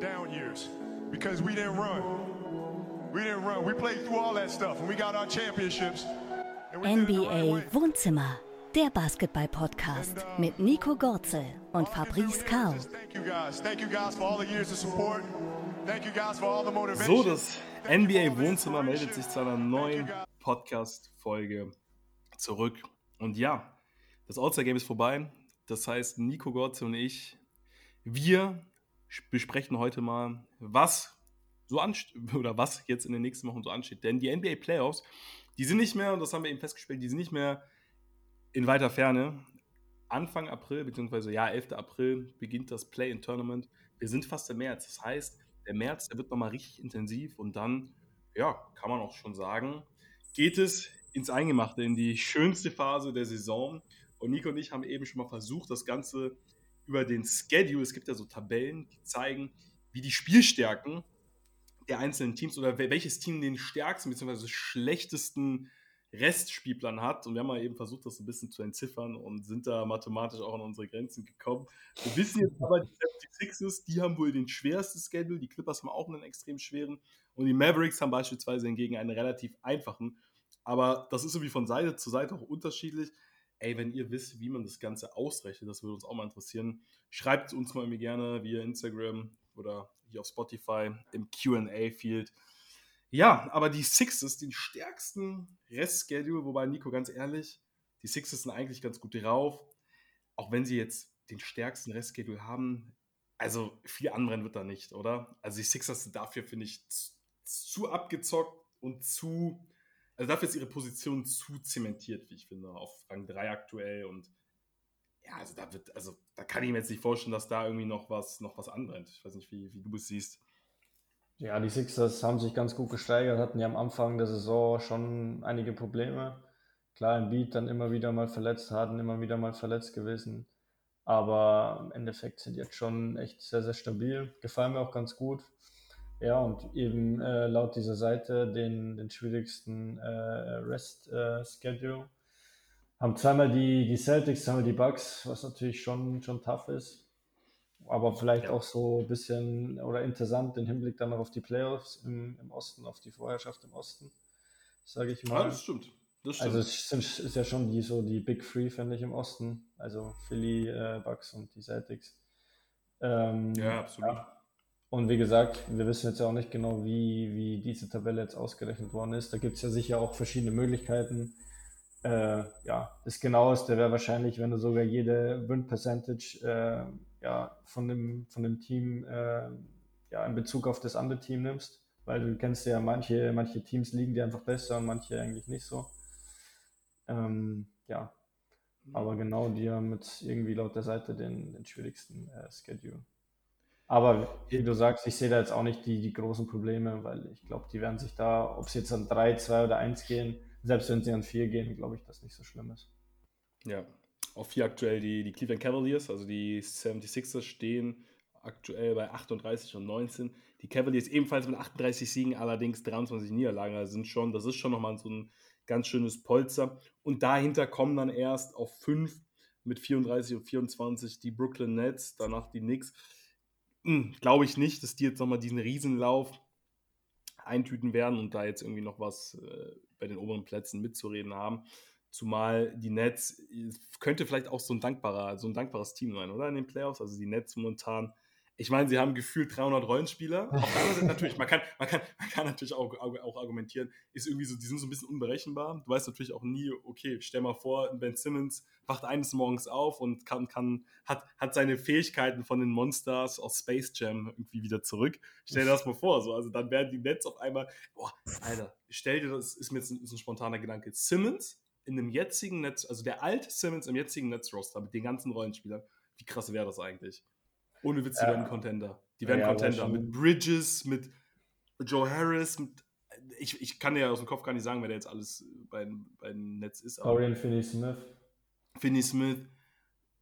down years because we didn't run. We didn't run. We played through all that stuff and we got our championships. NBA Wohnzimmer, der Basketball-Podcast uh, mit Nico Gorzel und Fabrice Kau. Thank you guys. Thank you guys for all the years of support. Thank you guys for all the motivation. So, das NBA Wohnzimmer meldet sich zu einer neuen Podcast-Folge zurück. Und ja, das All-Star-Game ist vorbei. Das heißt, Nico Gorze und ich, wir besprechen heute mal, was so oder was jetzt in den nächsten Wochen so ansteht. Denn die NBA Playoffs, die sind nicht mehr, und das haben wir eben festgestellt, die sind nicht mehr in weiter Ferne. Anfang April, beziehungsweise ja, 11. April beginnt das Play-in-Tournament. Wir sind fast im März. Das heißt, der März, der wird nochmal richtig intensiv und dann, ja, kann man auch schon sagen, geht es ins Eingemachte, in die schönste Phase der Saison. Und Nico und ich haben eben schon mal versucht, das Ganze über den Schedule, es gibt ja so Tabellen, die zeigen, wie die Spielstärken der einzelnen Teams oder welches Team den stärksten bzw. schlechtesten Restspielplan hat. Und wir haben mal eben versucht, das ein bisschen zu entziffern und sind da mathematisch auch an unsere Grenzen gekommen. Wir wissen jetzt aber, die 76ers, die haben wohl den schwersten Schedule, die Clippers haben auch einen extrem schweren und die Mavericks haben beispielsweise hingegen einen relativ einfachen. Aber das ist irgendwie von Seite zu Seite auch unterschiedlich. Ey, wenn ihr wisst, wie man das Ganze ausrechnet, das würde uns auch mal interessieren. Schreibt uns mal irgendwie gerne via Instagram oder hier auf Spotify im QA-Field. Ja, aber die Sixes, den stärksten Restschedule, wobei Nico, ganz ehrlich, die Sixes sind eigentlich ganz gut drauf, auch wenn sie jetzt den stärksten Restschedule haben. Also viel anbrennen wird da nicht, oder? Also die Sixers sind dafür, finde ich, zu abgezockt und zu, also dafür ist ihre Position zu zementiert, wie ich finde, auf Rang 3 aktuell und ja, also da wird, also da kann ich mir jetzt nicht vorstellen, dass da irgendwie noch was, noch was anbrennt. Ich weiß nicht, wie, wie du es siehst. Ja, die Sixers haben sich ganz gut gesteigert, hatten ja am Anfang der Saison schon einige Probleme. Klar, im Beat dann immer wieder mal verletzt, hatten immer wieder mal verletzt gewesen. Aber im Endeffekt sind jetzt schon echt sehr, sehr stabil. Gefallen mir auch ganz gut. Ja, und eben äh, laut dieser Seite den, den schwierigsten äh, Rest-Schedule. Äh, haben zweimal die, die Celtics, zweimal die Bucks, was natürlich schon, schon tough ist. Aber vielleicht Ja. auch so ein bisschen oder interessant im Hinblick dann noch auf die Playoffs im, im Osten, auf die Vorherrschaft im Osten, sage ich Ja, mal. das stimmt. Das stimmt. Also es sind, ist ja schon die so die Big Three, finde ich, im Osten. Also Philly, äh, Bucks und die Celtics. Ähm, ja, absolut. Und wie gesagt, wir wissen jetzt ja auch nicht genau, wie, wie diese Tabelle jetzt ausgerechnet worden ist. Da gibt es ja sicher auch verschiedene Möglichkeiten. Äh, ja, das genaueste wäre wahrscheinlich, wenn du sogar jede Win Percentage äh, ja, von, dem, von dem Team äh, ja, in Bezug auf das andere Team nimmst. Weil du kennst ja manche, manche Teams liegen dir einfach besser und manche eigentlich nicht so. Ähm, ja, aber genau, die haben jetzt irgendwie laut der Seite den, den schwierigsten äh, Schedule. Aber wie du sagst, ich sehe da jetzt auch nicht die, die großen Probleme, weil ich glaube, die werden sich da, ob sie jetzt an 3, 2 oder 1 gehen, selbst wenn sie an 4 gehen, glaube ich, dass nicht so schlimm ist. Ja, auf vier aktuell die, die Cleveland Cavaliers, also die 76ers stehen aktuell bei 38 und 19. Die Cavaliers ebenfalls mit 38 Siegen, allerdings 23 Niederlagen. Also sind schon, das ist schon nochmal so ein ganz schönes Polster. Und dahinter kommen dann erst auf 5 mit 34 und 24 die Brooklyn Nets, danach die Knicks. Hm, Glaube ich nicht, dass die jetzt nochmal diesen Riesenlauf eintüten werden und da jetzt irgendwie noch was äh, bei den oberen Plätzen mitzureden haben. Zumal die Nets äh, könnte vielleicht auch so ein dankbarer, so ein dankbares Team sein, oder? In den Playoffs. Also die Nets momentan. Ich meine, sie haben gefühlt 300 Rollenspieler. Auf der anderen Seite natürlich, man kann, man kann, man kann natürlich auch, auch argumentieren, ist irgendwie so, die sind so ein bisschen unberechenbar. Du weißt natürlich auch nie, okay, stell mal vor, Ben Simmons wacht eines Morgens auf und kann, kann, hat, hat seine Fähigkeiten von den Monsters aus Space Jam irgendwie wieder zurück. Stell dir das mal vor, so. Also dann werden die Nets auf einmal, boah, Alter, stell dir das, ist mir jetzt ein, ist ein spontaner Gedanke. Simmons in einem jetzigen Netz, also der alte Simmons im jetzigen Netzroster mit den ganzen Rollenspielern, wie krass wäre das eigentlich? Ohne Witz, die Ja. werden Contender. Die werden Ja, Contender. Mit Bridges, mit Joe Harris, mit. Ich, ich kann dir aus dem Kopf gar nicht sagen, wer da jetzt alles bei, bei dem Netz ist. Aber Dorian Finney-Smith, Finney Smith.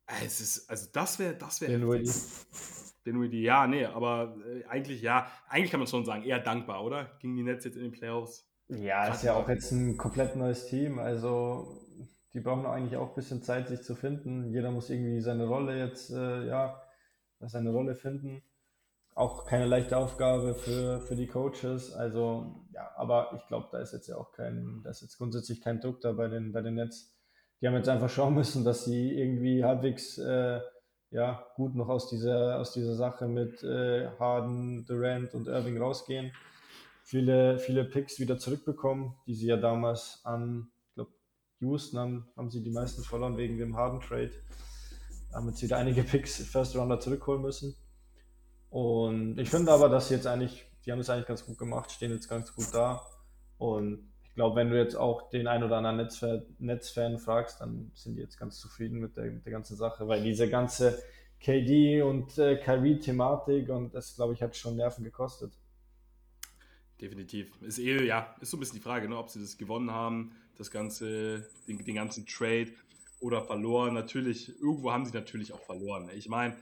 äh, Es ist, also das wäre, das wäre. Dinwiddie. Dinwiddie, ja, nee, aber äh, eigentlich, ja, eigentlich kann man schon sagen, eher dankbar, oder? Gegen die Nets jetzt in den Playoffs. Ja, ist ja auch jetzt ein komplett neues Team. Also die brauchen eigentlich auch ein bisschen Zeit, sich zu finden. Jeder muss irgendwie seine Rolle jetzt, äh, ja, seine Rolle finden. auch keine leichte Aufgabe für, für die Coaches. Also, ja, aber ich glaube, da ist jetzt ja auch kein, da ist jetzt grundsätzlich kein Druck da bei den, bei den Nets. Die haben jetzt einfach schauen müssen, dass sie irgendwie halbwegs äh, ja, gut noch aus dieser, aus dieser Sache mit äh, Harden, Durant und Irving rausgehen. Viele, viele Picks wieder zurückbekommen, die sie ja damals an, ich glaube, Houston haben, haben sie die meisten verloren wegen dem Harden-Trade. Haben jetzt wieder einige Picks First Rounder zurückholen müssen. Und ich finde aber, dass sie jetzt eigentlich, die haben es eigentlich ganz gut gemacht, stehen jetzt ganz gut da. Und ich glaube, wenn du jetzt auch den ein oder anderen Netzfan, Netzfan fragst, dann sind die jetzt ganz zufrieden mit der, mit der ganzen Sache, weil diese ganze KD und äh, Kyrie-Thematik und das, glaube ich, hat schon Nerven gekostet. Definitiv. Ist eh, ja, ist so ein bisschen die Frage, ne, ob sie das gewonnen haben, das ganze, den, den ganzen Trade oder verloren. Natürlich, irgendwo haben sie natürlich auch verloren. Ich meine,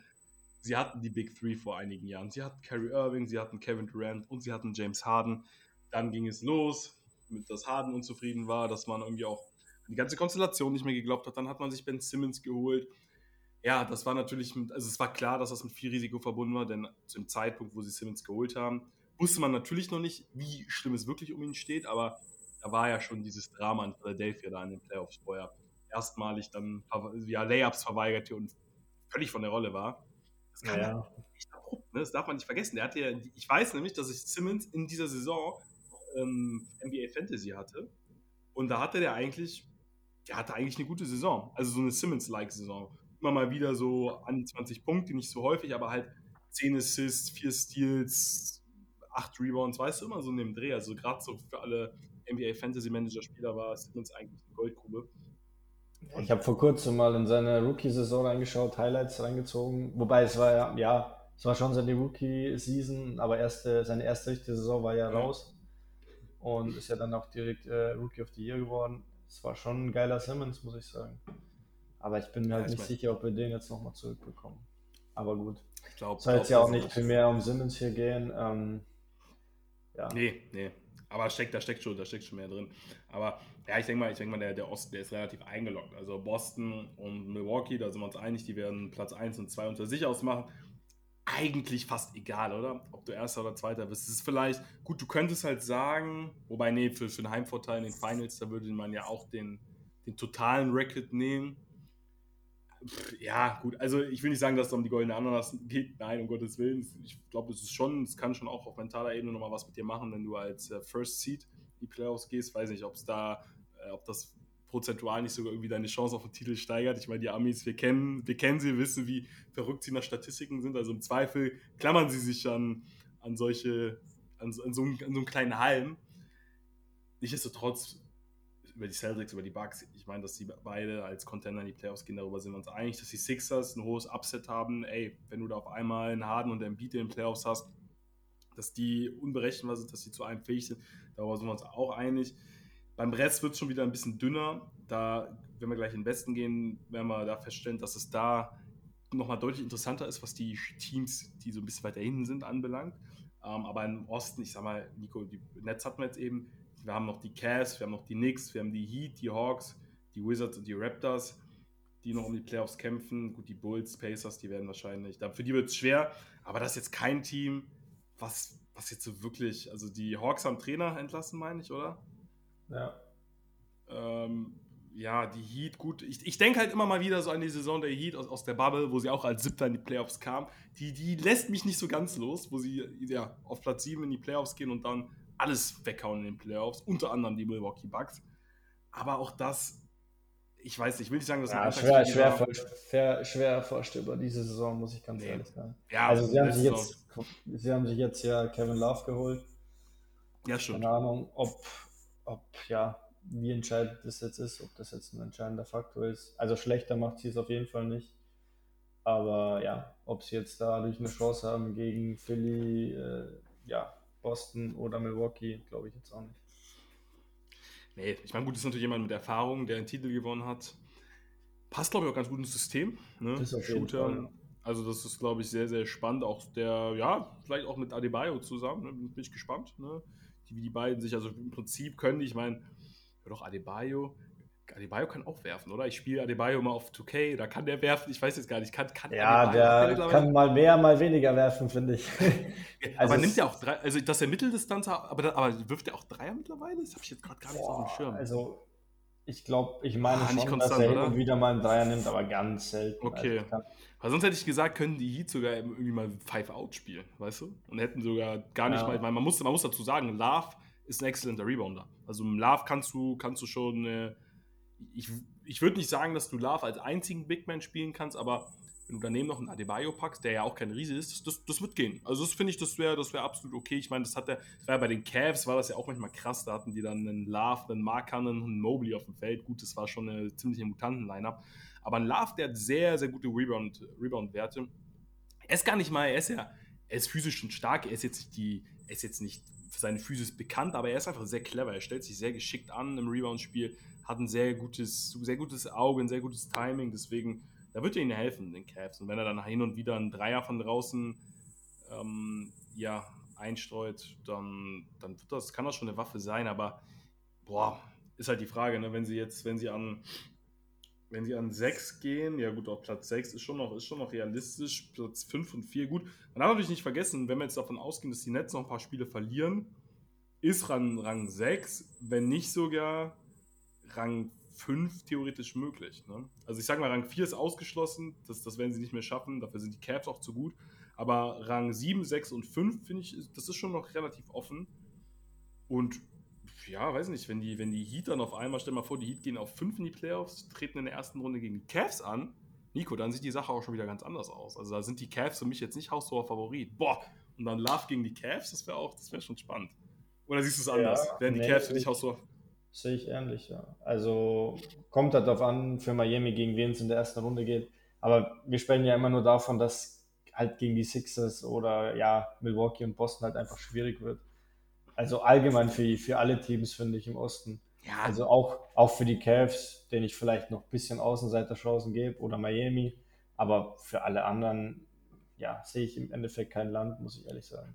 sie hatten die Big Three vor einigen Jahren. Sie hatten Kyrie Irving, sie hatten Kevin Durant und sie hatten James Harden. Dann ging es los, mit dass Harden unzufrieden war, dass man irgendwie auch die ganze Konstellation nicht mehr geglaubt hat. Dann hat man sich Ben Simmons geholt. Ja, das war natürlich, also es war klar, dass das mit viel Risiko verbunden war, denn zum Zeitpunkt, wo sie Simmons geholt haben, wusste man natürlich noch nicht, wie schlimm es wirklich um ihn steht, aber da war ja schon dieses Drama in Philadelphia da in den Playoffs, wo er erstmalig dann ja, Layups verweigerte und völlig von der Rolle war. Das, kann ja. nicht abrupt, ne? das darf man nicht vergessen. Der hatte ja, ich weiß nämlich, dass ich Simmons in dieser Saison ähm, NBA Fantasy hatte. Und da hatte der eigentlich, der hatte eigentlich eine gute Saison. Also so eine Simmons-like Saison. Immer mal wieder so an die 20 Punkte, nicht so häufig, aber halt 10 Assists, 4 Steals, 8 Rebounds, weißt du, immer so in dem Dreh. Also gerade so für alle NBA Fantasy Manager Spieler war Simmons eigentlich eine Goldgrube. Ich habe vor kurzem mal in seine Rookie-Saison reingeschaut, Highlights reingezogen. Wobei es war ja, ja, es war schon seine Rookie-Season, aber erste, seine erste richtige Saison war ja, raus. Und ist ja dann auch direkt äh, Rookie of the Year geworden. Es war schon ein geiler Simmons, muss ich sagen. Aber ich bin mir halt nicht mein... sicher, ob wir den jetzt nochmal zurückbekommen. Aber gut. Ich glaube, soll jetzt ja auch nicht viel mehr um Simmons hier gehen. Ähm, ja. Nee, nee. Aber steckt, da steckt schon, da steckt schon mehr drin. Aber ja, ich denke mal, ich denke mal, der, der Osten, der ist relativ eingeloggt. Also Boston und Milwaukee, da sind wir uns einig, die werden Platz 1 und 2 unter sich ausmachen. Eigentlich fast egal, oder? Ob du erster oder zweiter bist. Es ist vielleicht, gut, du könntest halt sagen, wobei, nee, für, für einen Heimvorteil in den Finals, da würde man ja auch den, den totalen Record nehmen ja, gut, also ich will nicht sagen, dass es um die goldene Ananas geht. Nein, um Gottes Willen. Ich glaube, es ist schon, es kann schon auch auf mentaler Ebene nochmal was mit dir machen, wenn du als äh, First Seed die Playoffs gehst. Weiß nicht, ob es da, äh, ob das prozentual nicht sogar irgendwie deine Chance auf den Titel steigert. Ich meine, die Amis, wir kennen, wir kennen sie, wissen, wie verrückt sie nach Statistiken sind. Also im Zweifel klammern sie sich an, an solche, an, an, so, an so einen kleinen Halm. Nichtsdestotrotz über die Celtics, über die Bucks. Ich meine, dass die beide als Contender in die Playoffs gehen, darüber sind wir uns einig, dass die Sixers ein hohes Upset haben. Ey, wenn du da auf einmal einen Harden und einen Beat in den Playoffs hast, dass die unberechenbar sind, dass sie zu einem fähig sind, darüber sind wir uns auch einig. Beim Rest wird es schon wieder ein bisschen dünner. Da, wenn wir gleich in den Westen gehen, werden wir da feststellen, dass es da nochmal deutlich interessanter ist, was die Teams, die so ein bisschen weiter hinten sind, anbelangt. Ähm, aber im Osten, ich sag mal, Nico, die Netz hatten wir jetzt eben, wir haben noch die Cavs, wir haben noch die Knicks, wir haben die Heat, die Hawks, die Wizards und die Raptors, die noch um die Playoffs kämpfen. Gut, die Bulls, Pacers, die werden wahrscheinlich, für die wird es schwer, aber das ist jetzt kein Team, was, was jetzt so wirklich, also die Hawks haben Trainer entlassen, meine ich, oder? Ja. Ähm, ja, die Heat, gut. Ich, ich denke halt immer mal wieder so an die Saison der Heat aus, aus der Bubble, wo sie auch als Siebter in die Playoffs kam. Die, die lässt mich nicht so ganz los, wo sie ja, auf Platz 7 in die Playoffs gehen und dann alles weghauen in den Playoffs, unter anderem die Milwaukee Bucks. Aber auch das, ich weiß nicht, ich will nicht sagen, dass ja, schwer, schwer, schwer, schwer vorstellbar diese Saison, muss ich ganz nee. ehrlich sagen. Ja, also sie haben, sich jetzt, sie haben sich jetzt ja Kevin Love geholt. Ja, schon. Keine Ahnung, ob, ob, ja, wie entscheidend das jetzt ist, ob das jetzt ein entscheidender Faktor ist. Also schlechter macht sie es auf jeden Fall nicht. Aber ja, ob sie jetzt dadurch eine Chance haben gegen Philly, äh, ja, Boston oder Milwaukee, glaube ich jetzt auch nicht. Nee, ich meine, gut, das ist natürlich jemand mit Erfahrung, der einen Titel gewonnen hat. Passt, glaube ich, auch ganz gut ins System. Ne? Jeden Fall. Also, das ist, glaube ich, sehr, sehr spannend. Auch der, ja, vielleicht auch mit Adebayo zusammen. Ne? Bin ich gespannt, ne? die, wie die beiden sich, also im Prinzip können die, ich meine, doch Adebayo, Adebayo kann auch werfen, oder? Ich spiele Adebayo mal auf 2K, da kann der werfen, ich weiß jetzt gar nicht. Kann, kann ja, Adebayo, der kann mal mehr, mal weniger werfen, finde ich. also aber nimmt er auch drei, also dass er Mitteldistanz hat, aber, aber wirft er auch Dreier mittlerweile? Das habe ich jetzt gerade gar nicht boah, auf dem Schirm. Also, ich glaube, ich meine ah, schon, konstant, dass er hin und wieder mal einen Dreier nimmt, aber ganz selten. Okay. Also weil sonst hätte ich gesagt, können die Heat sogar irgendwie mal Five-Out spielen, weißt du? Und hätten sogar gar nicht ja. mal, weil man muss, man muss dazu sagen, Love ist ein exzellenter Rebounder. Also im Love kannst du, kannst du schon äh, ich, ich würde nicht sagen, dass du Love als einzigen Big Man spielen kannst, aber wenn du daneben noch einen Adebayo packst, der ja auch kein Riese ist, das, das wird gehen. Also das finde ich, das wäre das wär absolut okay. Ich meine, das hat der, das war ja bei den Cavs, war das ja auch manchmal krass, da hatten die dann einen Love, einen Markanen und einen Mobley auf dem Feld. Gut, das war schon eine ziemliche Mutanten-Line-Up. Aber ein Love, der hat sehr, sehr gute Rebound-Werte. Rebound er ist gar nicht mal, er ist ja, er ist physisch schon stark, er ist jetzt nicht die, er ist jetzt nicht für seine Physis bekannt, aber er ist einfach sehr clever. Er stellt sich sehr geschickt an im Rebound-Spiel, hat ein sehr gutes, sehr gutes Auge, ein sehr gutes Timing, deswegen, da wird er ihnen helfen, den Cavs. Und wenn er dann hin und wieder einen Dreier von draußen ähm, ja, einstreut, dann, dann wird das, kann das schon eine Waffe sein, aber boah, ist halt die Frage, ne? wenn sie jetzt, wenn sie an wenn sie an 6 gehen, ja gut, auf Platz 6 ist schon noch, ist schon noch realistisch, Platz 5 und 4 gut. Man darf natürlich nicht vergessen, wenn wir jetzt davon ausgehen, dass die Nets noch ein paar Spiele verlieren, ist Rang, Rang 6, wenn nicht sogar Rang 5 theoretisch möglich. Ne? Also ich sage mal, Rang 4 ist ausgeschlossen, das, das werden sie nicht mehr schaffen, dafür sind die Caps auch zu gut. Aber Rang 7, 6 und 5, finde ich, das ist schon noch relativ offen. Und ja, weiß nicht, wenn die, wenn die Heat dann auf einmal, stell mal vor, die Heat gehen auf 5 in die Playoffs, treten in der ersten Runde gegen die Cavs an, Nico, dann sieht die Sache auch schon wieder ganz anders aus. Also da sind die Cavs für mich jetzt nicht haushoher Favorit. Boah, und dann Love gegen die Cavs, das wäre auch, das wäre schon spannend. Oder siehst du es anders? Ja, Wären die nee, Cavs für dich haushoher? Sehe ich ähnlich, ja. Also kommt halt darauf an, für Miami, gegen wen es in der ersten Runde geht. Aber wir sprechen ja immer nur davon, dass halt gegen die Sixers oder ja, Milwaukee und Boston halt einfach schwierig wird. Also allgemein für, für alle Teams, finde ich, im Osten. Ja. Also auch, auch für die Cavs, denen ich vielleicht noch ein bisschen Außenseiterchancen gebe, oder Miami. Aber für alle anderen, ja, sehe ich im Endeffekt kein Land, muss ich ehrlich sagen.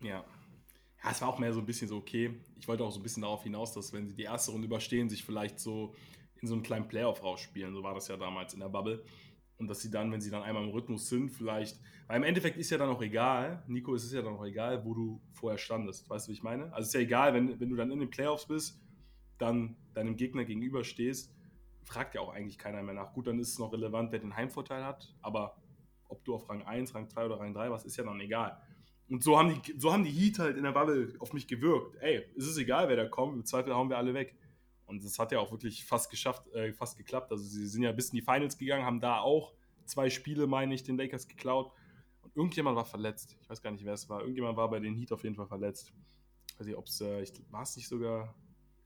Ja, ja, es war auch mehr so ein bisschen so, okay, ich wollte auch so ein bisschen darauf hinaus, dass wenn sie die erste Runde überstehen, sich vielleicht so in so einem kleinen Playoff rausspielen. So war das ja damals in der Bubble. Und dass sie dann, wenn sie dann einmal im Rhythmus sind, vielleicht, weil im Endeffekt ist ja dann auch egal, Nico, es ist ja dann auch egal, wo du vorher standest. Weißt du, wie ich meine? Also es ist ja egal, wenn, wenn du dann in den Playoffs bist, dann deinem Gegner gegenüberstehst, fragt ja auch eigentlich keiner mehr nach. Gut, dann ist es noch relevant, wer den Heimvorteil hat, aber ob du auf Rang 1, Rang 2 oder Rang 3 warst, ist ja dann egal. Und so haben, die, so haben die Heat halt in der Bubble auf mich gewirkt. Ey, es ist egal, wer da kommt, im Zweifel hauen wir alle weg. Und das hat ja auch wirklich fast geschafft, äh, fast geklappt. Also sie sind ja bis in die Finals gegangen, haben da auch zwei Spiele, meine ich, den Lakers geklaut. Und irgendjemand war verletzt. Ich weiß gar nicht, wer es war. Irgendjemand war bei den Heat auf jeden Fall verletzt. Ich weiß nicht, ob es, äh, war es nicht sogar,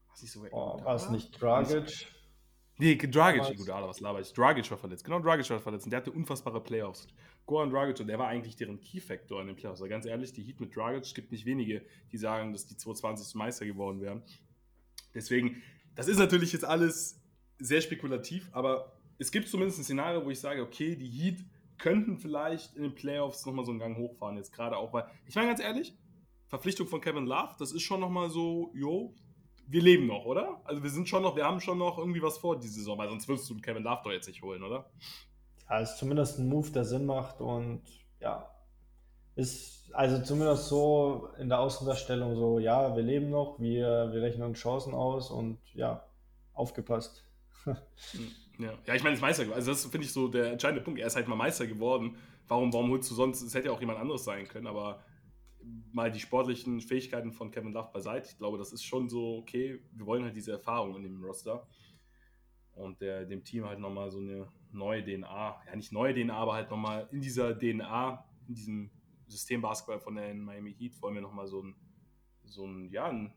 war es nicht sogar oh, War es nicht Dragic? Nee, Dragic, gut, Alter, was laber ich. Dragic war verletzt. Genau, Dragic war verletzt. Und der hatte unfassbare Playoffs. Goran Dragic, und der war eigentlich deren Key-Factor in den Playoffs. Aber ganz ehrlich, die Heat mit Dragic gibt nicht wenige, die sagen, dass die 220 Meister geworden wären. Deswegen, das ist natürlich jetzt alles sehr spekulativ, aber es gibt zumindest ein Szenario, wo ich sage, okay, die Heat könnten vielleicht in den Playoffs nochmal so einen Gang hochfahren. Jetzt gerade auch, weil, ich meine ganz ehrlich, Verpflichtung von Kevin Love, das ist schon nochmal so, jo, wir leben noch, oder? Also wir sind schon noch, wir haben schon noch irgendwie was vor diese Saison, weil sonst würdest du Kevin Love doch jetzt nicht holen, oder? Ja, ist zumindest ein Move, der Sinn macht und ja, ist also zumindest so in der Außendarstellung so, ja, wir leben noch, wir, wir rechnen Chancen aus und ja, aufgepasst. ja. ja, ich meine, ist Meister geworden. Also das finde ich so der entscheidende Punkt. Er ist halt mal Meister geworden. Warum, warum holst du sonst? Es hätte ja auch jemand anderes sein können, aber mal die sportlichen Fähigkeiten von Kevin Love beiseite. Ich glaube, das ist schon so, okay, wir wollen halt diese Erfahrung in dem Roster und der, dem Team halt nochmal so eine neue DNA, ja nicht neue DNA, aber halt nochmal in dieser DNA, in diesem System Basketball von der Miami Heat wollen wir nochmal so ein, so ein, ja, ein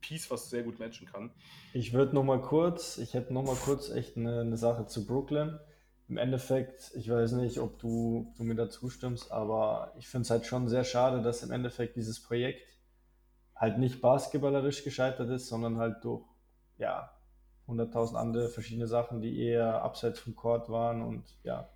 Piece, was sehr gut matchen kann. Ich würde nochmal kurz, ich hätte nochmal kurz echt eine, eine Sache zu Brooklyn im Endeffekt, ich weiß nicht, ob du, du mir da zustimmst, aber ich finde es halt schon sehr schade, dass im Endeffekt dieses Projekt halt nicht basketballerisch gescheitert ist, sondern halt durch, ja, 100.000 andere verschiedene Sachen, die eher abseits vom Court waren und ja,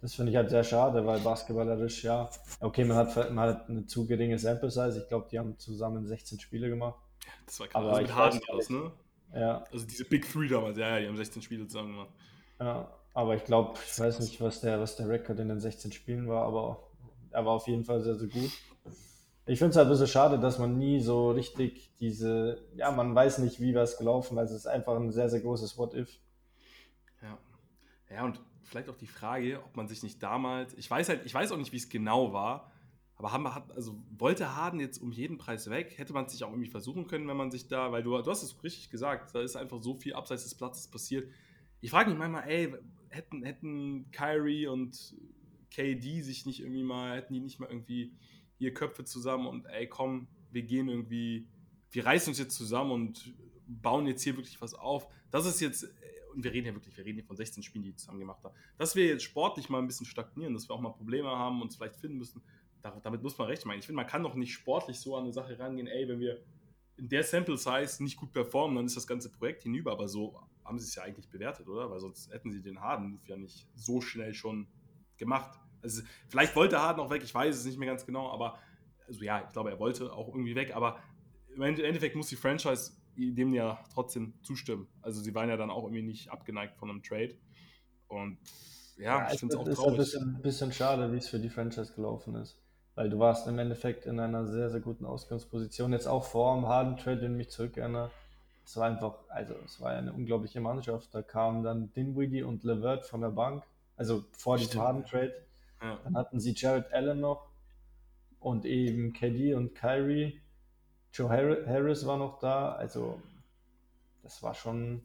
das finde ich halt sehr schade, weil basketballerisch, ja, okay, man hat, man hat eine zu geringe Sample Size, ich glaube, die haben zusammen 16 Spiele gemacht. Das war krass, also mit Harden aus, ne? Ja. Also diese Big Three damals, ja, ja, die haben 16 Spiele zusammen gemacht. Ja, aber ich glaube, ich weiß nicht, was der, was der Rekord in den 16 Spielen war, aber er war auf jeden Fall sehr, sehr gut. Ich finde es halt ein bisschen schade, dass man nie so richtig diese, ja, man weiß nicht, wie es gelaufen, weil es ist einfach ein sehr, sehr großes What-If. Ja. Ja, und vielleicht auch die Frage, ob man sich nicht damals, ich weiß halt, ich weiß auch nicht, wie es genau war, aber haben, also wollte Harden jetzt um jeden Preis weg? Hätte man es sich auch irgendwie versuchen können, wenn man sich da, weil du, du hast es richtig gesagt, da ist einfach so viel abseits des Platzes passiert. Ich frage mich manchmal, ey, hätten, hätten Kyrie und KD sich nicht irgendwie mal, hätten die nicht mal irgendwie hier Köpfe zusammen und ey, komm, wir gehen irgendwie, wir reißen uns jetzt zusammen und bauen jetzt hier wirklich was auf. Das ist jetzt, und wir reden ja wirklich, wir reden hier von 16 Spielen, die die zusammen gemacht haben, dass wir jetzt sportlich mal ein bisschen stagnieren, dass wir auch mal Probleme haben, uns vielleicht finden müssen, damit muss man recht meinen. Ich finde, man kann doch nicht sportlich so an eine Sache rangehen, ey, wenn wir in der Sample Size nicht gut performen, dann ist das ganze Projekt hinüber, aber so haben sie es ja eigentlich bewertet, oder? Weil sonst hätten sie den Harden-Move ja nicht so schnell schon gemacht. Also vielleicht wollte Harden auch weg, ich weiß es nicht mehr ganz genau, aber also ja, ich glaube, er wollte auch irgendwie weg, aber im Endeffekt muss die Franchise dem ja trotzdem zustimmen. Also sie waren ja dann auch irgendwie nicht abgeneigt von einem Trade. Und ja, ja ich finde es auch traurig. Es ist ein bisschen, bisschen schade, wie es für die Franchise gelaufen ist. Weil du warst im Endeffekt in einer sehr, sehr guten Ausgangsposition. Jetzt auch vor dem Harden-Trade, den ich mich zurückerinnere. Es war einfach, also es war eine unglaubliche Mannschaft. Da kamen dann Dinwiddie und Levert von der Bank, also vor diesem Harden-Trade. Ja. Dann hatten sie Jared Allen noch und eben KD und Kyrie. Joe Harris war noch da. Also das war schon,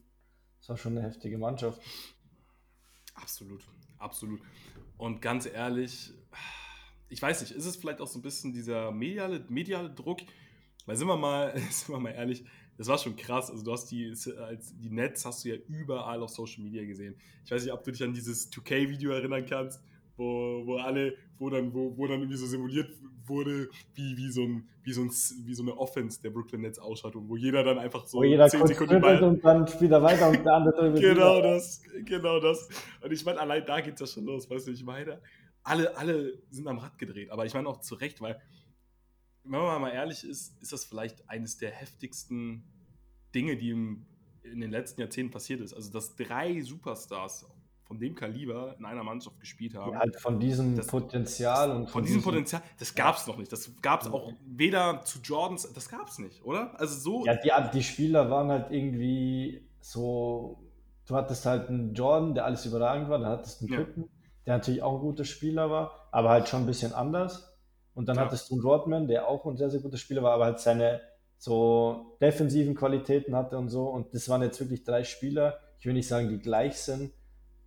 das war schon eine heftige Mannschaft. Absolut, absolut. Und ganz ehrlich, ich weiß nicht, ist es vielleicht auch so ein bisschen dieser mediale, mediale Druck? Weil sind wir mal, sind wir mal ehrlich, das war schon krass. Also du hast die, als die Nets hast du ja überall auf Social Media gesehen. Ich weiß nicht, ob du dich an dieses 2K-Video erinnern kannst, wo, wo alle, wo dann, wo, wo dann irgendwie so simuliert wurde, wie, wie, so ein, wie, so ein, wie so eine Offense der Brooklyn Nets ausschaut und wo jeder dann einfach so wo jeder 10 Sekunden Ball und dann spielt er weiter und der andere Genau das, genau das. Und ich meine, allein da geht es ja schon los, weißt du, ich meine, alle, alle sind am Rad gedreht, aber ich meine auch zu Recht, weil wenn man mal ehrlich ist, ist das vielleicht eines der heftigsten Dinge, die im, in den letzten Jahrzehnten passiert ist. Also, dass drei Superstars von dem Kaliber in einer Mannschaft gespielt haben. Ja, halt von diesem das, Potenzial und von, von diesem Potenzial, das gab es noch nicht. Das gab es auch weder zu Jordans, das gab es nicht, oder? Also so. Ja, die, die Spieler waren halt irgendwie so. Du hattest halt einen Jordan, der alles überragend war, dann hattest du einen ja. der natürlich auch ein guter Spieler war, aber halt schon ein bisschen anders. Und dann ja. hattest du einen Rodman, der auch ein sehr, sehr guter Spieler war, aber halt seine so defensiven Qualitäten hatte und so. Und das waren jetzt wirklich drei Spieler. Ich will nicht sagen, die gleich sind,